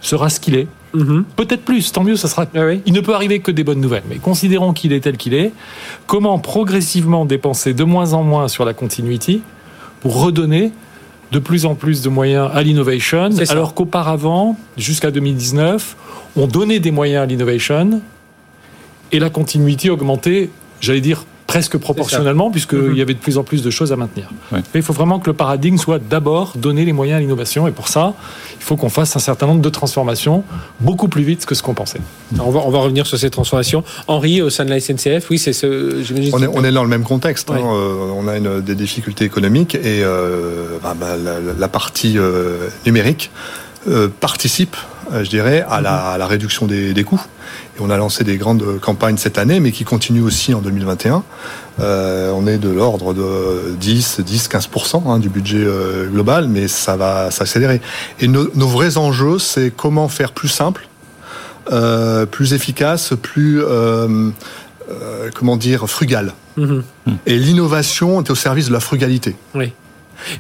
sera ce qu'il est. -hmm. Peut-être plus, tant mieux, ça sera. Ah oui. Il ne peut arriver que des bonnes nouvelles, mais considérons qu'il est tel qu'il est. Comment progressivement dépenser de moins en moins sur la continuity pour redonner de plus en plus de moyens à l'innovation, alors qu'auparavant, jusqu'à 2019, on donnait des moyens à l'innovation et la continuity augmentait, j'allais dire, presque proportionnellement, puisqu'il mm -hmm. y avait de plus en plus de choses à maintenir. Ouais. Mais il faut vraiment que le paradigme soit d'abord donner les moyens à l'innovation, et pour ça, il faut qu'on fasse un certain nombre de transformations beaucoup plus vite que ce qu'on pensait. Alors on, va, on va revenir sur ces transformations. Henri, au sein de la SNCF, oui, c'est ce. On est, on est dans le même contexte. Ouais. Hein, euh, on a une, des difficultés économiques et euh, bah, bah, la, la, partie euh, numérique euh, participe, je dirais, à la, à la réduction des, des coûts. Et on a lancé des grandes campagnes cette année, mais qui continuent aussi en 2021. Euh, on est de l'ordre de 10, 10, 15% hein, du budget euh, global, mais ça va s'accélérer. Et nos, nos, vrais enjeux, c'est comment faire plus simple, euh, plus efficace, plus euh, comment dire frugal. Mm -hmm. Et l'innovation est au service de la frugalité. Oui.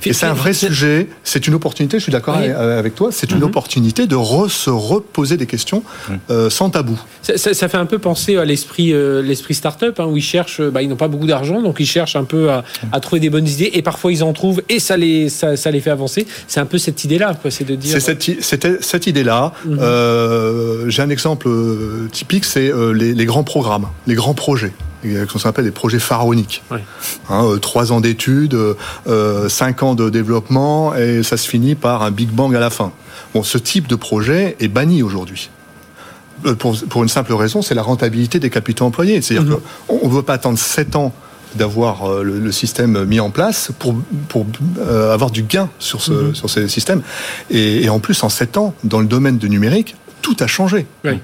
Et c'est un vrai sujet, c'est une opportunité, je suis d'accord oui. avec toi, c'est une mm -hmm. opportunité de re, se reposer des questions euh, sans tabou. Ça, ça, ça, fait un peu penser à l'esprit euh, l'esprit start-up, hein, où ils cherchent, bah, ils n'ont pas beaucoup d'argent, donc ils cherchent un peu à, à, trouver des bonnes idées, et parfois ils en trouvent, et ça les, ça, ça les fait avancer. C'est un peu cette idée-là, c'est de dire... C'est cette, cette idée-là. Mm -hmm. euh, J'ai un exemple typique, c'est les, les grands programmes, les grands projets ce qu'on appelle des projets pharaoniques. Oui. Hein, euh, trois ans d'études, euh, cinq ans de développement, et ça se finit par un Big Bang à la fin. Bon, ce type de projet est banni aujourd'hui. Euh, pour, pour, une simple raison, c'est la rentabilité des capitaux employés. C'est-à-dire -hmm. qu'on ne veut pas attendre sept ans d'avoir le, le, système mis en place pour, pour euh, avoir du gain sur, ce, -hmm. sur ces systèmes. Et, et, en plus, en sept ans, dans le domaine du numérique, tout a changé. Oui.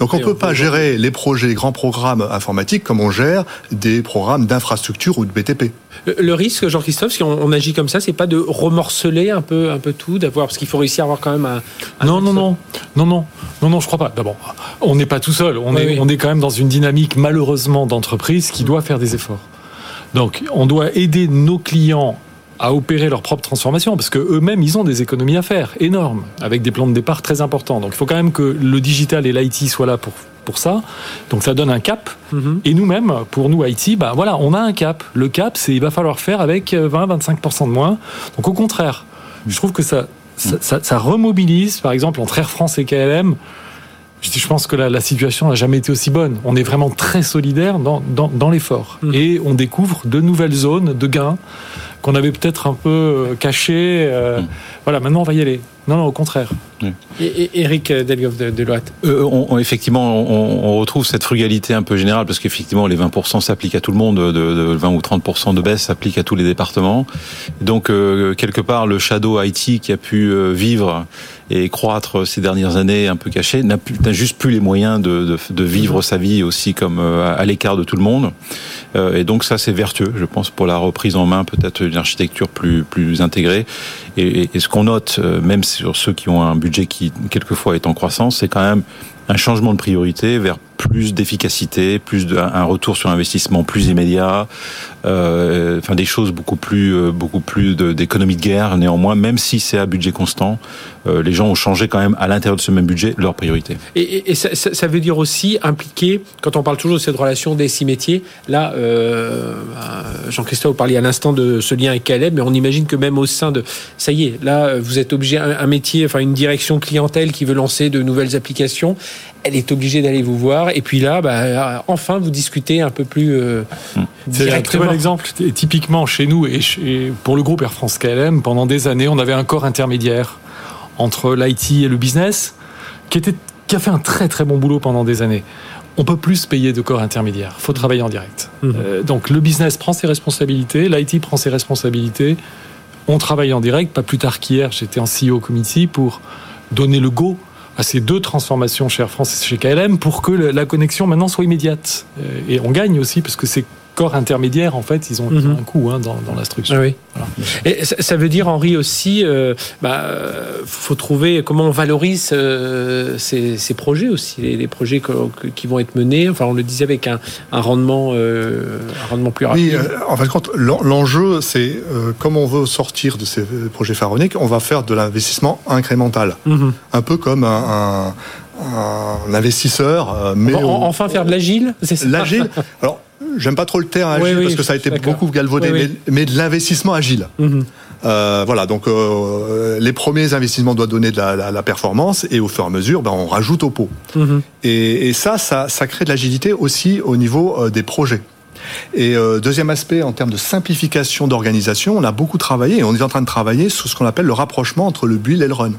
Donc on ne peut pas gérer les projets, les grands programmes informatiques comme on gère des programmes d'infrastructure ou de BTP. Le risque, Jean-Christophe, si on, agit comme ça, c'est pas de remorceler un peu, un peu tout, d'avoir parce qu'il faut réussir à avoir quand même un. non, non, non, non, non, non, non, je crois pas. D'abord, on n'est pas tout seul. On est, on est quand même dans une dynamique malheureusement d'entreprise qui doit faire des efforts. Donc, on doit aider nos clients à opérer leur propre transformation, parce qu'eux-mêmes, ils ont des économies à faire, énormes, avec des plans de départ très importants. Donc il faut quand même que le digital et l'IT soient là pour, pour ça. Donc ça donne un cap. Mhm. Et nous-mêmes, pour nous, IT, bah voilà, on a un cap. Le cap, c'est il va falloir faire avec 20-25% de moins. Donc au contraire, je trouve que ça, ça, ça, remobilise, par exemple, entre Air France et KLM, je pense que la, la situation n'a jamais été aussi bonne. On est vraiment très solidaire dans, dans, dans l'effort. Mhm. Et on découvre de nouvelles zones de gains qu'on avait peut-être un peu euh, caché. Euh, mm. Voilà, maintenant on va y aller. Non, non, au contraire. Et, Eric Delgoff de, de euh, on, Effectivement, on, retrouve cette frugalité un peu générale parce qu'effectivement, les 20% s'appliquent à tout le monde, de, de 20 ou 30% de baisse s'appliquent à tous les départements. Donc, quelque part, le shadow IT qui a pu vivre et croître ces dernières années un peu caché n'a juste plus les moyens de, de vivre sa vie aussi comme à l'écart de tout le monde. et donc, ça, c'est vertueux, je pense, pour la reprise en main peut-être une architecture plus, plus intégrée. Et, ce qu'on note, euh, même sur ceux qui ont un budget qui quelquefois est en croissance, c'est quand même un changement de priorité vers plus d'efficacité, plus un retour sur investissement plus immédiat, euh, enfin des choses beaucoup plus euh, beaucoup plus d'économie de, guerre néanmoins, même si c'est à budget constant, euh, les gens ont changé quand même à l'intérieur de ce même budget leurs priorités. Et, ça, veut dire aussi impliquer, quand on parle toujours de cette relation des six métiers, là, Jean-Christophe, parliez à l'instant de ce lien avec Caleb, mais on imagine que même au sein de, ça y est, là, vous êtes obligé un métier, enfin une direction clientèle qui veut lancer de nouvelles applications, elle est obligée d'aller vous voir. Et puis là, bah, enfin, vous discutez un peu plus euh, C'est un très bon exemple. Et typiquement, chez nous et pour le groupe Air France KLM, pendant des années, on avait un corps intermédiaire entre l'IT et le business qui, était, qui a fait un très très bon boulot pendant des années. On peut plus payer de corps intermédiaire. faut travailler en direct. Mmh. Euh, donc le business prend ses responsabilités, l'IT prend ses responsabilités. On travaille en direct. Pas plus tard qu'hier, j'étais en CEO committee pour donner le go à ces deux transformations chez Air France et chez KLM pour que la connexion maintenant soit immédiate. Euh, et on gagne aussi parce que c'est corps intermédiaires, en fait, ils ont, mhm. un coût hein, dans, la structure. Ah oui. Et ça, veut dire, Henri, aussi, euh, bah, faut trouver comment on valorise euh, ces, projets aussi, les, projets qui vont être menés. Enfin, on le disait avec un, rendement, euh, un rendement plus rapide. Oui, en fait, l'enjeu, c'est comme on veut sortir de ces projets pharaoniques, on va faire de l'investissement incrémental, mhm. un peu comme un, investisseur. Mais enfin faire de l'agile, c'est ça. L'agile. Alors j'aime pas trop le terme agile parce que ça a été beaucoup galvaudé, mais, de l'investissement agile. Mhm. Euh, voilà, donc euh, les premiers investissements doivent donner de la, performance et au fur et à mesure, ben, on rajoute au pot. Mhm. Et, ça, ça, crée de l'agilité aussi au niveau euh, des projets. Et deuxième aspect, en termes de simplification d'organisation, on a beaucoup travaillé et on est en train de travailler sur ce qu'on appelle le rapprochement entre le build et le run.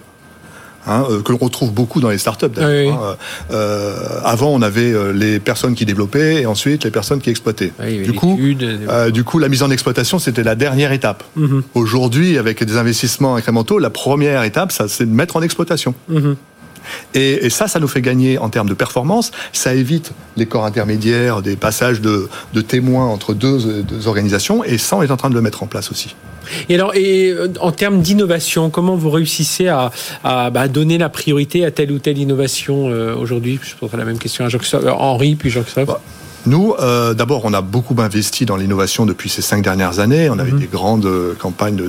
Hein, euh, que l'on retrouve beaucoup dans les startups. Hein. Euh, avant, on avait euh, les personnes qui développaient et ensuite les personnes qui exploitaient. du, coup, du coup, la mise en exploitation, c'était la dernière étape. Mhm. Aujourd'hui, avec des investissements incrémentaux, la première étape, ça, c'est de mettre en exploitation. Mhm. Et, ça, ça nous fait gagner en termes de performance. Ça évite les corps intermédiaires, des passages de, témoins entre deux, deux, organisations. Et ça, on est en train de le mettre en place aussi. Et alors, et euh, en termes d'innovation, comment vous réussissez à, bah, donner la priorité à telle ou telle innovation euh, aujourd'hui? Je poserai la même question à Jean-Christophe, euh, Henri, puis Jean-Christophe. Bah, nous, euh, d'abord, on a beaucoup investi dans l'innovation depuis ces cinq dernières années. On a eu mhm. des grandes euh, campagnes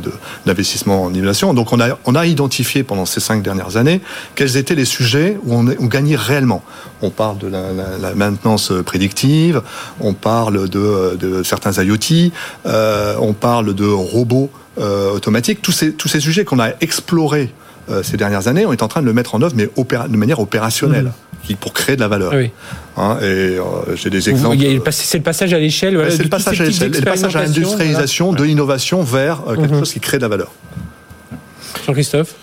d'investissement en innovation. Donc, on a, on a identifié pendant ces cinq dernières années quels étaient les sujets où on, on gagnait réellement. On parle de la, la, maintenance prédictive, on parle de, de certains IoT, euh, on parle de robots euh, automatiques. Tous ces, tous ces sujets qu'on a explorés euh, ces dernières années, on est en train de le mettre en œuvre, mais de manière opérationnelle. Mhm pour créer de la valeur. Oui. Hein, et euh, j'ai des exemples. C'est le passage à l'échelle. c'est le passage à l'échelle, le passage à l'industrialisation, de l'innovation vers euh, quelque mhm. chose qui crée de la valeur. Jean-Christophe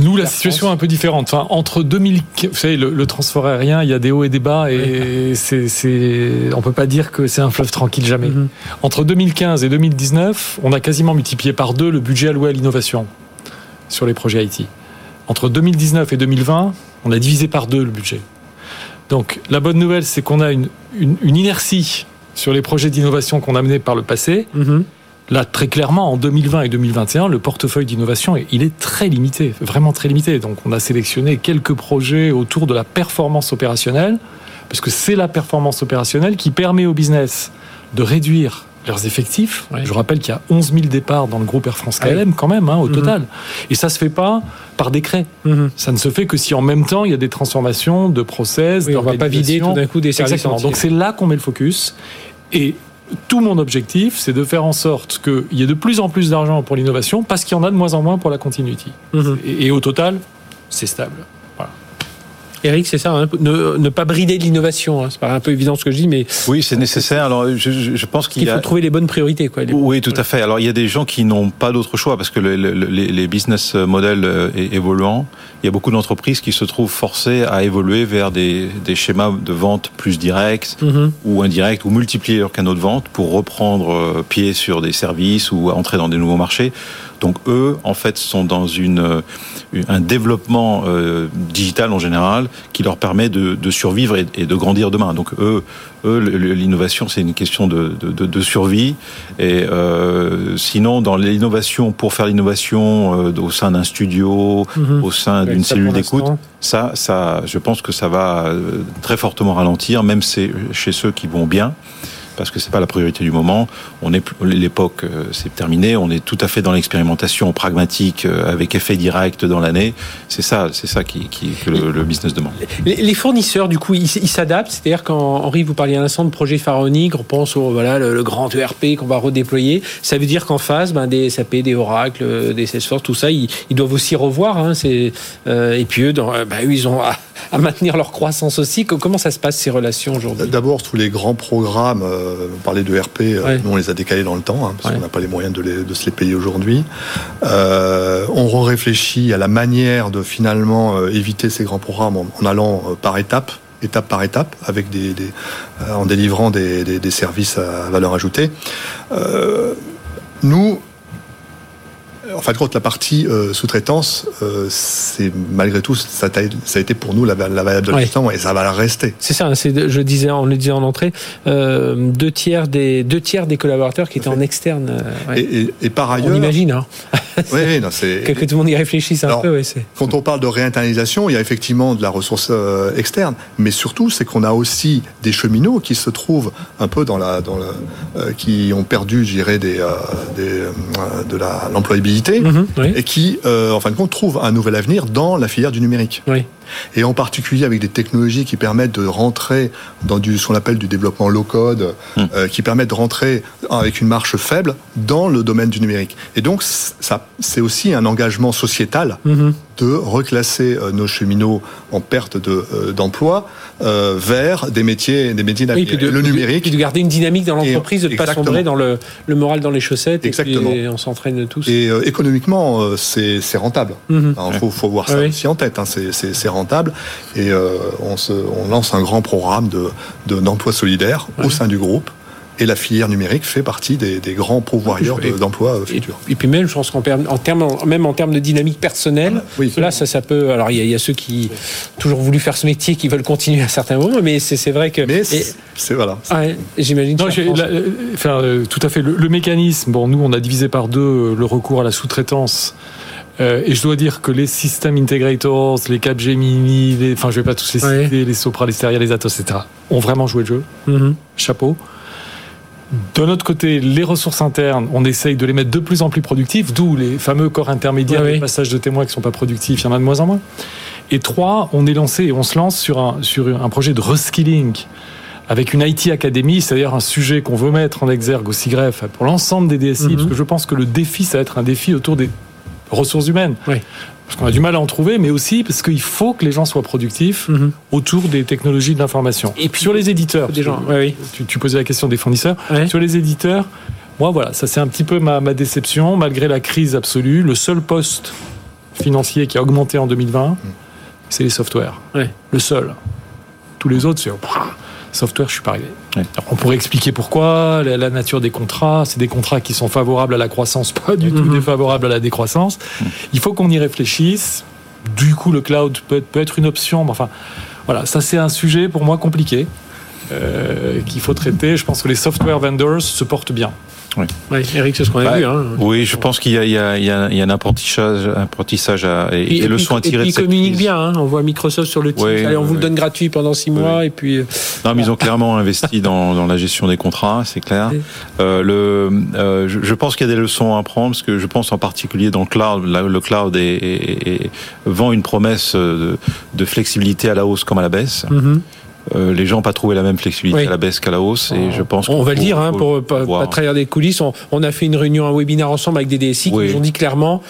nous, la, situation est un peu différente. Enfin, entre 2000, vous savez, le, transport aérien, il y a des hauts et des bas, et c'est, c'est, on peut pas dire que c'est un fleuve tranquille jamais. Mhm. Entre 2015 et 2019, on a quasiment multiplié par deux le budget alloué à l'innovation sur les projets IT. Entre 2019 et 2020, on a divisé par deux le budget. Donc la bonne nouvelle, c'est qu'on a une, une, inertie sur les projets d'innovation qu'on a menés par le passé. Mhm. Là, très clairement, en 2020 et 2021, le portefeuille d'innovation, il est très limité, vraiment très limité. Donc, on a sélectionné quelques projets autour de la performance opérationnelle, parce que c'est la performance opérationnelle qui permet au business de réduire leurs effectifs. Je rappelle qu'il y a 11 000 départs dans le groupe Air France KLM quand même, hein, au mhm. total. Et ça se fait pas par décret. Mhm. Ça ne se fait que si en même temps il y a des transformations de process. Oui, on va pas vider tout d'un coup des services. Exactement. Donc c'est là qu'on met le focus. Et tout mon objectif, c'est de faire en sorte qu'il y ait de plus en plus d'argent pour l'innovation parce qu'il y en a de moins en moins pour la continuity. Mhm. et, au total, c'est stable. Eric, c'est ça, hein, ne, pas brider l'innovation. Hein, c'est pas un peu évident ce que je dis, mais oui, c'est nécessaire. Alors, je, pense qu'il faut trouver les bonnes priorités. Quoi, oui, tout à fait. Alors, il y a des gens qui n'ont pas d'autre choix parce que les, business models euh, évoluant, il y a beaucoup d'entreprises qui se trouvent forcées à évoluer vers des, schémas de vente plus directs mm-hmm. ou indirects ou multiplier leurs canaux de vente pour reprendre euh, pied sur des services ou entrer dans des nouveaux marchés. Donc eux, en fait, sont dans une, euh, un développement euh, digital en général qui leur permet de, de survivre et, et, de grandir demain. Donc eux, eux l'innovation, c'est une question de, de, de survie. Et euh, sinon, dans l'innovation, pour faire l'innovation euh, au sein d'un studio, mhm. au sein d'une cellule d'écoute, ça, ça, je pense que ça va très fortement ralentir, même chez ceux qui vont bien parce que c'est pas la priorité du moment. On est l'époque, euh, c'est terminé. On est tout à fait dans l'expérimentation pragmatique euh, avec effet direct dans l'année. C'est ça, c'est ça qui, que le, business demande. Les, fournisseurs, du coup, ils s'adaptent. C'est-à-dire quand Henri vous parliez à l'instant de projet pharaonique, on pense au voilà le, grand ERP qu'on va redéployer. Ça veut dire qu'en face, ben, des SAP, des Oracle, des Salesforce, tout ça, ils, doivent aussi revoir. Hein, euh, et puis eux, ben, eux, ils ont à, maintenir leur croissance aussi. Comment ça se passe ces relations aujourd'hui? D'abord, tous les grands programmes euh, parler de RP, euh, nous on les a décalés dans le temps, hein, parce qu'on n'a pas les moyens de, de, se les payer aujourd'hui. Euh, on réfléchit à la manière de finalement euh, éviter ces grands programmes en, allant par étapes étape par étape, avec des, des en délivrant des, des, des, services à valeur ajoutée. Euh, nous, en fin de compte, la partie euh, sous-traitance, euh, c'est malgré tout, ça a, ça a, été pour nous la, la variable de ouais. et ça va rester. C'est ça. Je disais, on le disait en entrée, euh, deux tiers des deux tiers des collaborateurs qui étaient en externe. Ouais. Et, et, et, par ailleurs, on imagine. Hein. oui, non, que, tout le monde y réfléchisse un peu. Ouais, quand on parle de réinternalisation, il y a effectivement de la ressource externe, mais surtout, c'est qu'on a aussi des cheminots qui se trouvent un peu dans la, dans le, qui ont perdu, je dirais, des, des de la l'employabilité Mhm, et qui, euh, en fin de compte, trouve un nouvel avenir dans la filière du numérique. Oui et en particulier avec des technologies qui permettent de rentrer dans du, ce qu'on appelle du développement low code, hmm. euh, qui permettent de rentrer avec une marche faible dans le domaine du numérique. Et donc, ça, c'est aussi un engagement sociétal hmm. De reclasser euh, nos cheminots en perte de, euh, d'emploi vers des métiers, des métiers d'avenir. le numérique. Et de garder une dynamique dans l'entreprise, de ne pas sombrer dans le, le, moral dans les chaussettes. Exactement. Et, on s'entraîne tous. Et économiquement, c'est, c'est rentable. Il hmm. faut, faut, voir ça aussi en tête. Hein. C'est, rentable. Et euh, on, se, on, lance un grand programme de, d'emploi solidaire au sein du groupe. Et la filière numérique fait partie des, grands pourvoyeurs d'emplois euh, futurs. Et, puis même, je pense qu'en en termes, même en termes de dynamique personnelle, là, ça, ça peut. Alors, il y, a ceux qui ont toujours voulu faire ce métier, qui veulent continuer à certains moments, mais c'est vrai que. Mais c'est voilà. J'imagine. Euh, tout à fait. Le, mécanisme. Bon, nous, on a divisé par deux le recours à la sous-traitance. Euh, et je dois dire que les systèmes integrators, les Capgemini, les, enfin je vais pas tous les citer, les Sopra, les Steria, les Atos, etc., ont vraiment joué le jeu. Mm-hmm. Chapeau. De notre côté, les ressources internes, on essaye de les mettre de plus en plus productifs, d'où les fameux corps intermédiaires, les passages de témoins qui sont pas productifs, il y en a de moins en moins. Et trois, on est lancé et on se lance sur un, sur un projet de reskilling avec une IT Academy, c'est-à-dire un sujet qu'on veut mettre en exergue aussi greffe pour l'ensemble des DSI, mm-hmm. parce que je pense que le défi, ça va être un défi autour des ressources humaines. Parce qu'on a du mal à en trouver, mais aussi parce qu'il faut que les gens soient productifs mhm. autour des technologies de l'information. Et puis sur les éditeurs, des gens, tu, posais la question des fournisseurs. Sur les éditeurs, moi voilà, ça c'est un petit peu ma, déception. Malgré la crise absolue, le seul poste financier qui a augmenté en 2020, c'est les softwares. Le seul. Tous les autres, c'est software, je suis pas arrivé. on pourrait expliquer pourquoi, la, nature des contrats, c'est des contrats qui sont favorables à la croissance, pas du tout mhm. défavorables à la décroissance. Il faut qu'on y réfléchisse. Du coup, le cloud peut, peut être une option, mais enfin, Voilà, ça c'est un sujet pour moi compliqué euh, qu'il faut traiter. Je pense que les software vendors se portent bien. Oui. oui, Eric, c'est ce qu'on a bah, vu. Hein. Oui, je pense qu'il y, y, y, y, a un apprentissage, apprentissage à, et, et, et, leçons à tirer. Et puis, ils communiquent bien. Hein. On voit Microsoft sur le. Oui, Allez, on vous le donne gratuit pendant six mois. Et puis. Euh, non, mais ils ont clairement investi dans, dans, la gestion des contrats, c'est clair. Euh, le, euh, je, je, pense qu'il y a des leçons à apprendre parce que je pense en particulier dans le cloud. le cloud est, est, vend une promesse de, de, flexibilité à la hausse comme à la baisse. Mm -hmm. Euh, les gens n'ont pas trouvé la même flexibilité oui. à la baisse qu'à la hausse. Et je pense on va le dire, hein, pour pas, pas trahir des coulisses, on, on, a fait une réunion, un webinaire ensemble avec des DSI oui. qui nous ont dit clairement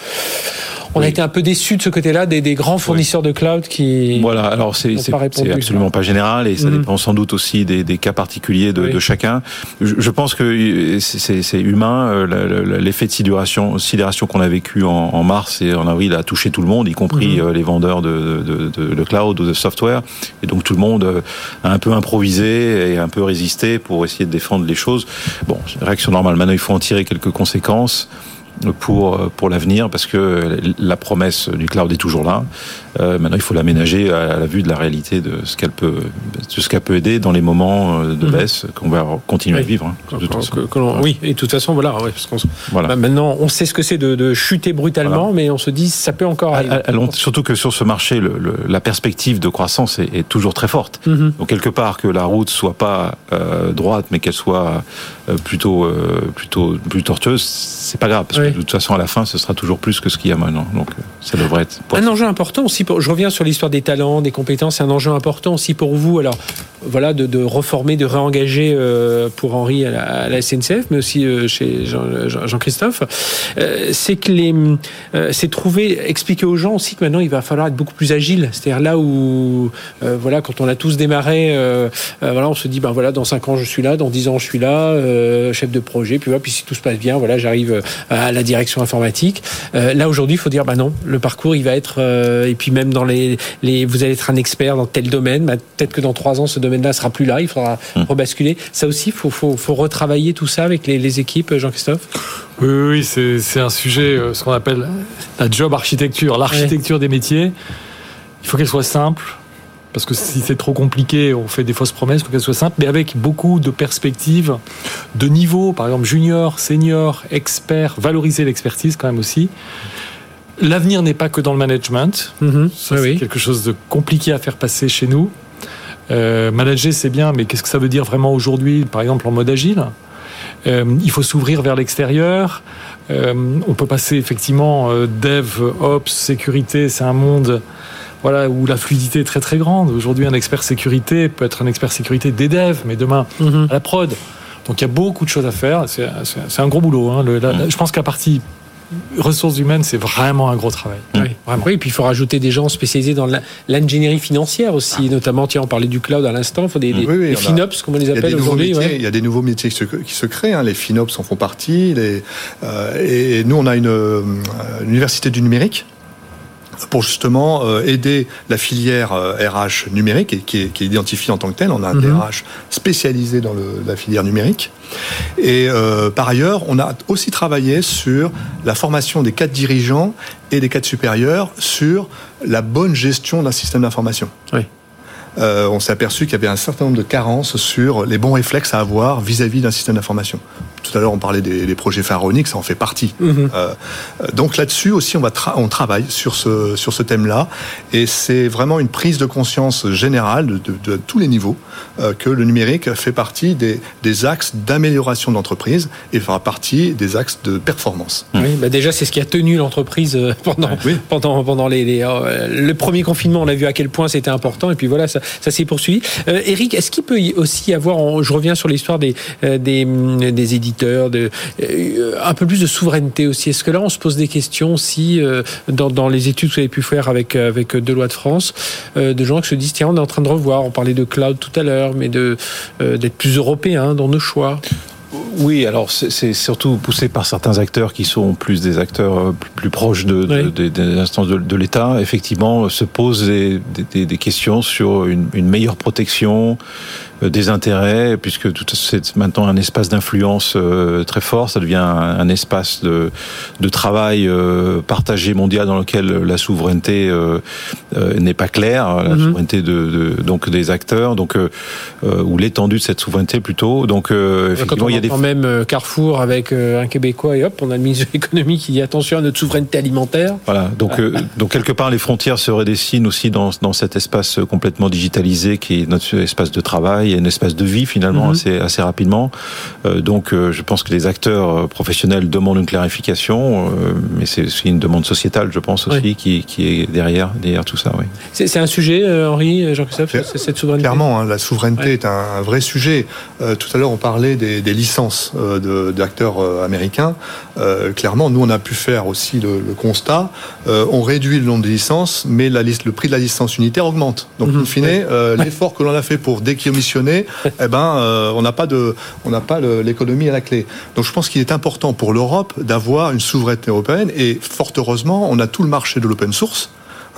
on oui. a été un peu déçus de ce côté-là des, des, grands fournisseurs oui. de cloud qui. Voilà, alors c'est absolument pas général et ça mmh. dépend sans doute aussi des, des cas particuliers de, oui. de chacun. Je, je, pense que c'est humain. Euh, l'effet de sidération, sidération qu'on a vécu en, en, mars et en avril a touché tout le monde, y compris mmh. les vendeurs de, de, de, de, cloud ou de software. Et donc tout le monde euh, a un peu improvisé et un peu résisté pour essayer de défendre les choses. Bon, réaction normale. Maintenant, il faut en tirer quelques conséquences pour pour l'avenir parce que la promesse du cloud est toujours là. Euh, maintenant, il faut l'aménager à la vue de la réalité de ce qu'elle peut, de ce qu'elle peut aider dans les moments de baisse mmh. qu'on va continuer oui. à vivre. Hein, que, que, que oui, et de toute façon, voilà. Ouais, parce qu'on, voilà. Bah, maintenant, on sait ce que c'est de, de chuter brutalement, voilà. mais on se dit ça peut encore arriver. À, à, surtout que sur ce marché, le, le, la perspective de croissance est, est toujours très forte. Mmh. Donc quelque part que la route soit pas euh, droite, mais qu'elle soit euh, plutôt euh, plutôt plus tortueuse, c'est pas grave parce oui. que de toute façon à la fin, ce sera toujours plus que ce qu'il y a maintenant. Donc ça devrait être. Un enjeu important aussi pour, je reviens sur l'histoire des talents, des compétences, c'est un enjeu important aussi pour vous. Alors, voilà, de, de reformer, de réengager euh, pour Henri à la, à la, SNCF, mais aussi euh, chez Jean-Christophe. Jean euh, c'est que les, euh, c'est trouver, expliquer aux gens aussi que maintenant il va falloir être beaucoup plus agile. C'est-à-dire là où, euh, voilà, quand on a tous démarré, voilà, on se dit, ben voilà, dans 5 ans je suis là, dans 10 ans je suis là, chef de projet, puis voilà, puis si tout se passe bien, voilà, j'arrive à la direction informatique. là aujourd'hui, il faut dire, ben non, le parcours il va être, et puis même dans les, les, vous allez être un expert dans tel domaine. Bah, Peut-être que dans trois ans, ce domaine-là sera plus là. Il faudra mmh. rebasculer. Ça aussi, il faut, faut, faut, retravailler tout ça avec les, les équipes, Jean-Christophe? Oui, oui c'est un sujet, euh, ce qu'on appelle la job architecture, l'architecture ouais. des métiers. Il faut qu'elle soit simple. Parce que si c'est trop compliqué, on fait des fausses promesses, il faut qu'elle soit simple, mais avec beaucoup de perspectives, de niveau, par exemple junior, senior, expert, valoriser l'expertise quand même aussi. L'avenir n'est pas que dans le management. Mmh, oui, c'est oui. quelque chose de compliqué à faire passer chez nous. Euh, manager, c'est bien, mais qu'est-ce que ça veut dire vraiment aujourd'hui, par exemple en mode agile? Euh, Il faut s'ouvrir vers l'extérieur. Euh, on peut passer effectivement dev, ops, sécurité, c'est un monde voilà, où la fluidité est très très grande. Aujourd'hui, un expert sécurité peut être un expert sécurité des devs, mais demain mmh. à la prod. Donc il y a beaucoup de choses à faire. C'est un gros boulot. Hein. Le, la. Je pense qu'à partie ressources humaines, c'est vraiment un gros travail. Oui, vraiment. oui, et puis il faut rajouter des gens spécialisés dans l'ingénierie financière aussi, ah. notamment, tiens, on parlait du cloud à l'instant, il faut des, des, oui, oui, des FinOps, comme on les appelle aujourd'hui. Ouais. Il y a des nouveaux métiers qui se, qui se créent, hein. les FinOps en font partie, les, euh, et nous, on a une, euh, une université du numérique pour justement euh, aider la filière euh, RH numérique et qui est, qui est identifiée en tant que telle. On a un mm -hmm. DRH spécialisé dans le, la filière numérique. Et euh, par ailleurs, on a aussi travaillé sur la formation des cadres dirigeants et des cadres supérieurs sur la bonne gestion d'un système d'information. Oui. Euh, on s'est aperçu qu'il y avait un certain nombre de carences sur les bons réflexes à avoir vis-à-vis d'un système d'information. Tout à l'heure, on parlait des, des, projets pharaoniques, ça en fait partie. Mm -hmm. euh, donc là-dessus aussi, on, va tra on travaille sur ce, sur ce thème-là, et c'est vraiment une prise de conscience générale de, de, de tous les niveaux euh, que le numérique fait partie des, des axes d'amélioration de l'entreprise et fera partie des axes de performance. Oui, bah déjà, c'est ce qui a tenu l'entreprise pendant, oui. pendant, pendant les, les euh, le premier confinement. On a vu à quel point c'était important, et puis voilà, ça, ça s'est poursuivi. Euh, Eric, est-ce qu'il peut aussi y avoir, je reviens sur l'histoire des, des, des éditeurs, euh, un peu plus de souveraineté aussi Est-ce que là, on se pose des questions si, euh, dans, les études que vous avez pu faire avec, avec Deloitte France, euh, de gens qui se disent, tiens, on est en train de revoir, on parlait de cloud tout à l'heure, mais d'être plus européen dans nos choix? Oui, alors c'est surtout poussé par certains acteurs qui sont plus des acteurs plus, plus proches de, de, oui. de, des instances de, de l'État. Effectivement, se posent des, des, des, questions sur une, une meilleure protection, des intérêts, puisque tout c'est maintenant un espace d'influence très fort. Ça devient un, espace de, de travail partagé mondial dans lequel la souveraineté n'est pas claire, la mhm. souveraineté de, de, donc des acteurs, donc ou l'étendue de cette souveraineté plutôt. Donc effectivement, il y a des même Carrefour avec un Québécois et hop, on a le ministre de l'économie qui dit attention à notre souveraineté alimentaire. Voilà, donc donc quelque part les frontières se redessinent aussi dans dans cet espace complètement digitalisé qui est notre espace de travail et un espace de vie finalement mhm. assez, assez rapidement. Euh, donc euh, je pense que les acteurs euh, professionnels demandent une clarification, mais c'est une demande sociétale, je pense aussi, qui, qui, est derrière, derrière tout ça. Oui. C'est un sujet, Henri, Jean-Christophe, cette souveraineté? Clairement, hein, la souveraineté est un, vrai sujet. tout à l'heure, on parlait des, des licences d'acteurs américains. Clairement, nous, on a pu faire aussi le, le constat. on réduit le nombre de licences, mais la liste, le prix de la licence unitaire augmente. Donc, in fine, euh, l'effort que l'on a fait pour décommissionner, eh ben, euh, on n'a pas de, on n'a pas l'économie à la clé. Donc, je pense qu'il est important pour l'Europe d'avoir une souveraineté européenne et fort heureusement, on a tout le marché de l'open source.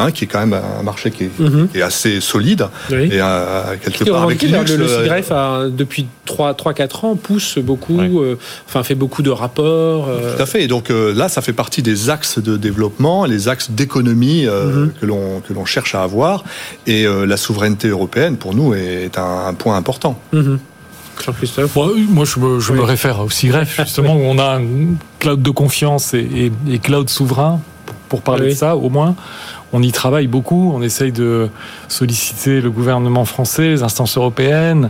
Hein, qui est quand même un marché qui est, mhm. assez solide et euh, quelque part avec Linux, le, le depuis 3-4 ans pousse beaucoup, enfin fait beaucoup de rapports. Tout à fait. Et donc là, ça fait partie des axes de développement, les axes d'économie que l'on que l'on cherche à avoir. Et la souveraineté européenne, pour nous, est un, point important. Mhm. Jean-Christophe Moi, je me, je me réfère au SIGREF, justement, où on a un cloud de confiance et, et, cloud souverain, pour, parler de ça, au moins on y travaille beaucoup. On essaye de solliciter le gouvernement français, les instances européennes.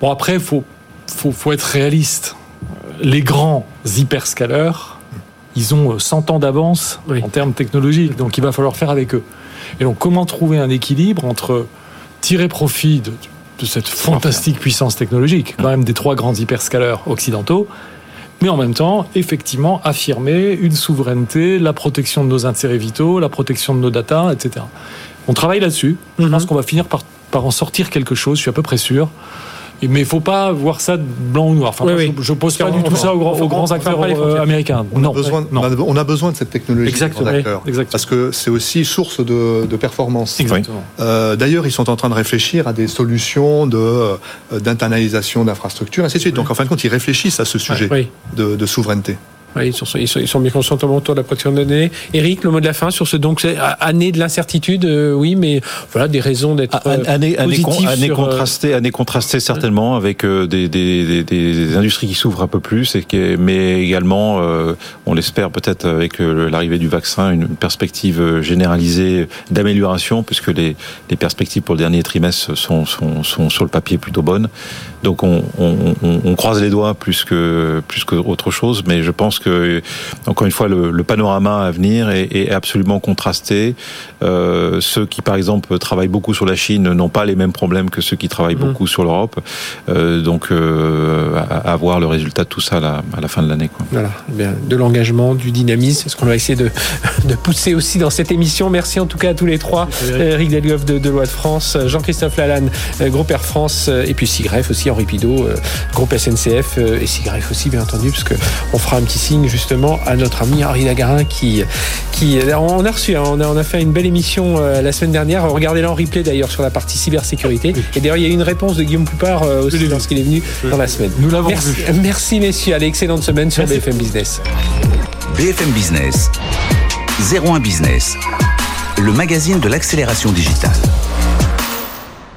Bon, après, il faut, faut, être réaliste. Les grands hyperscalers, ils ont 100 ans d'avance en termes technologiques, donc il va falloir faire avec eux. Et donc, comment trouver un équilibre entre tirer profit de, de cette fantastique puissance technologique, quand même des trois grands hyperscalers occidentaux, mais en même temps, effectivement, affirmer une souveraineté, la protection de nos intérêts vitaux, la protection de nos data, etc. On travaille là-dessus. Je pense mhm. qu'on va finir par, par en sortir quelque chose, je suis à peu près sûr. Mais il ne faut pas voir ça blanc ou noir. Enfin, Je ne pose pas du tout ça aux, grands acteurs euh, américains. On, a besoin, on a besoin de cette technologie. Exactement. Parce que c'est aussi source de, performance. Euh, d'ailleurs, ils sont en train de réfléchir à des solutions de, euh, d'internalisation d'infrastructures, ainsi de suite. Donc, en fin de compte, ils réfléchissent à ce sujet de, de souveraineté. Oui, ils, sont, ils, sont, ils sont bien conscients autour de la protection de données. Eric, le mot de la fin sur ce donc année de l'incertitude, euh, oui, mais voilà des raisons d'être euh, année, année, année euh, contrastée, année contrastée certainement avec des, des, des, industries qui s'ouvrent un peu plus, et mais également, on l'espère peut-être avec l'arrivée du vaccin, une perspective généralisée d'amélioration, puisque les, les perspectives pour le dernier trimestre sont, sont, sont sur le papier plutôt bonnes. Donc on, on, on, croise les doigts plus que plus qu'autre chose, mais je pense que encore une fois le, le panorama à venir est, est absolument contrasté. Euh, ceux qui par exemple travaillent beaucoup sur la Chine n'ont pas les mêmes problèmes que ceux qui travaillent mmh. beaucoup sur l'Europe. Euh, donc euh, à, à, voir le résultat de tout ça à la, à la fin de l'année. Voilà, eh bien, de l'engagement, du dynamisme, c'est ce qu'on va essayer de, de, pousser aussi dans cette émission. Merci en tout cas à tous les trois, Eric Delgoff de, de Loi de France, Jean-Christophe Lalanne, Groupe Air France, et puis Sigref aussi Henri Pidot, euh, groupe SNCF euh, et Sigref aussi, bien entendu, parce qu'on fera un petit signe justement à notre ami Henri Lagarin qui, qui on a reçu, hein, on, a, on a fait une belle émission euh, la semaine dernière. Regardez-la en replay d'ailleurs sur la partie cybersécurité. Et d'ailleurs, il y a eu une réponse de Guillaume Poupard aussi lorsqu'il est venu dans la semaine. Nous l'avons merci, vu. merci messieurs, allez, excellente semaine sur BFM Business. BFM Business, 01 Business, le magazine de l'accélération digitale.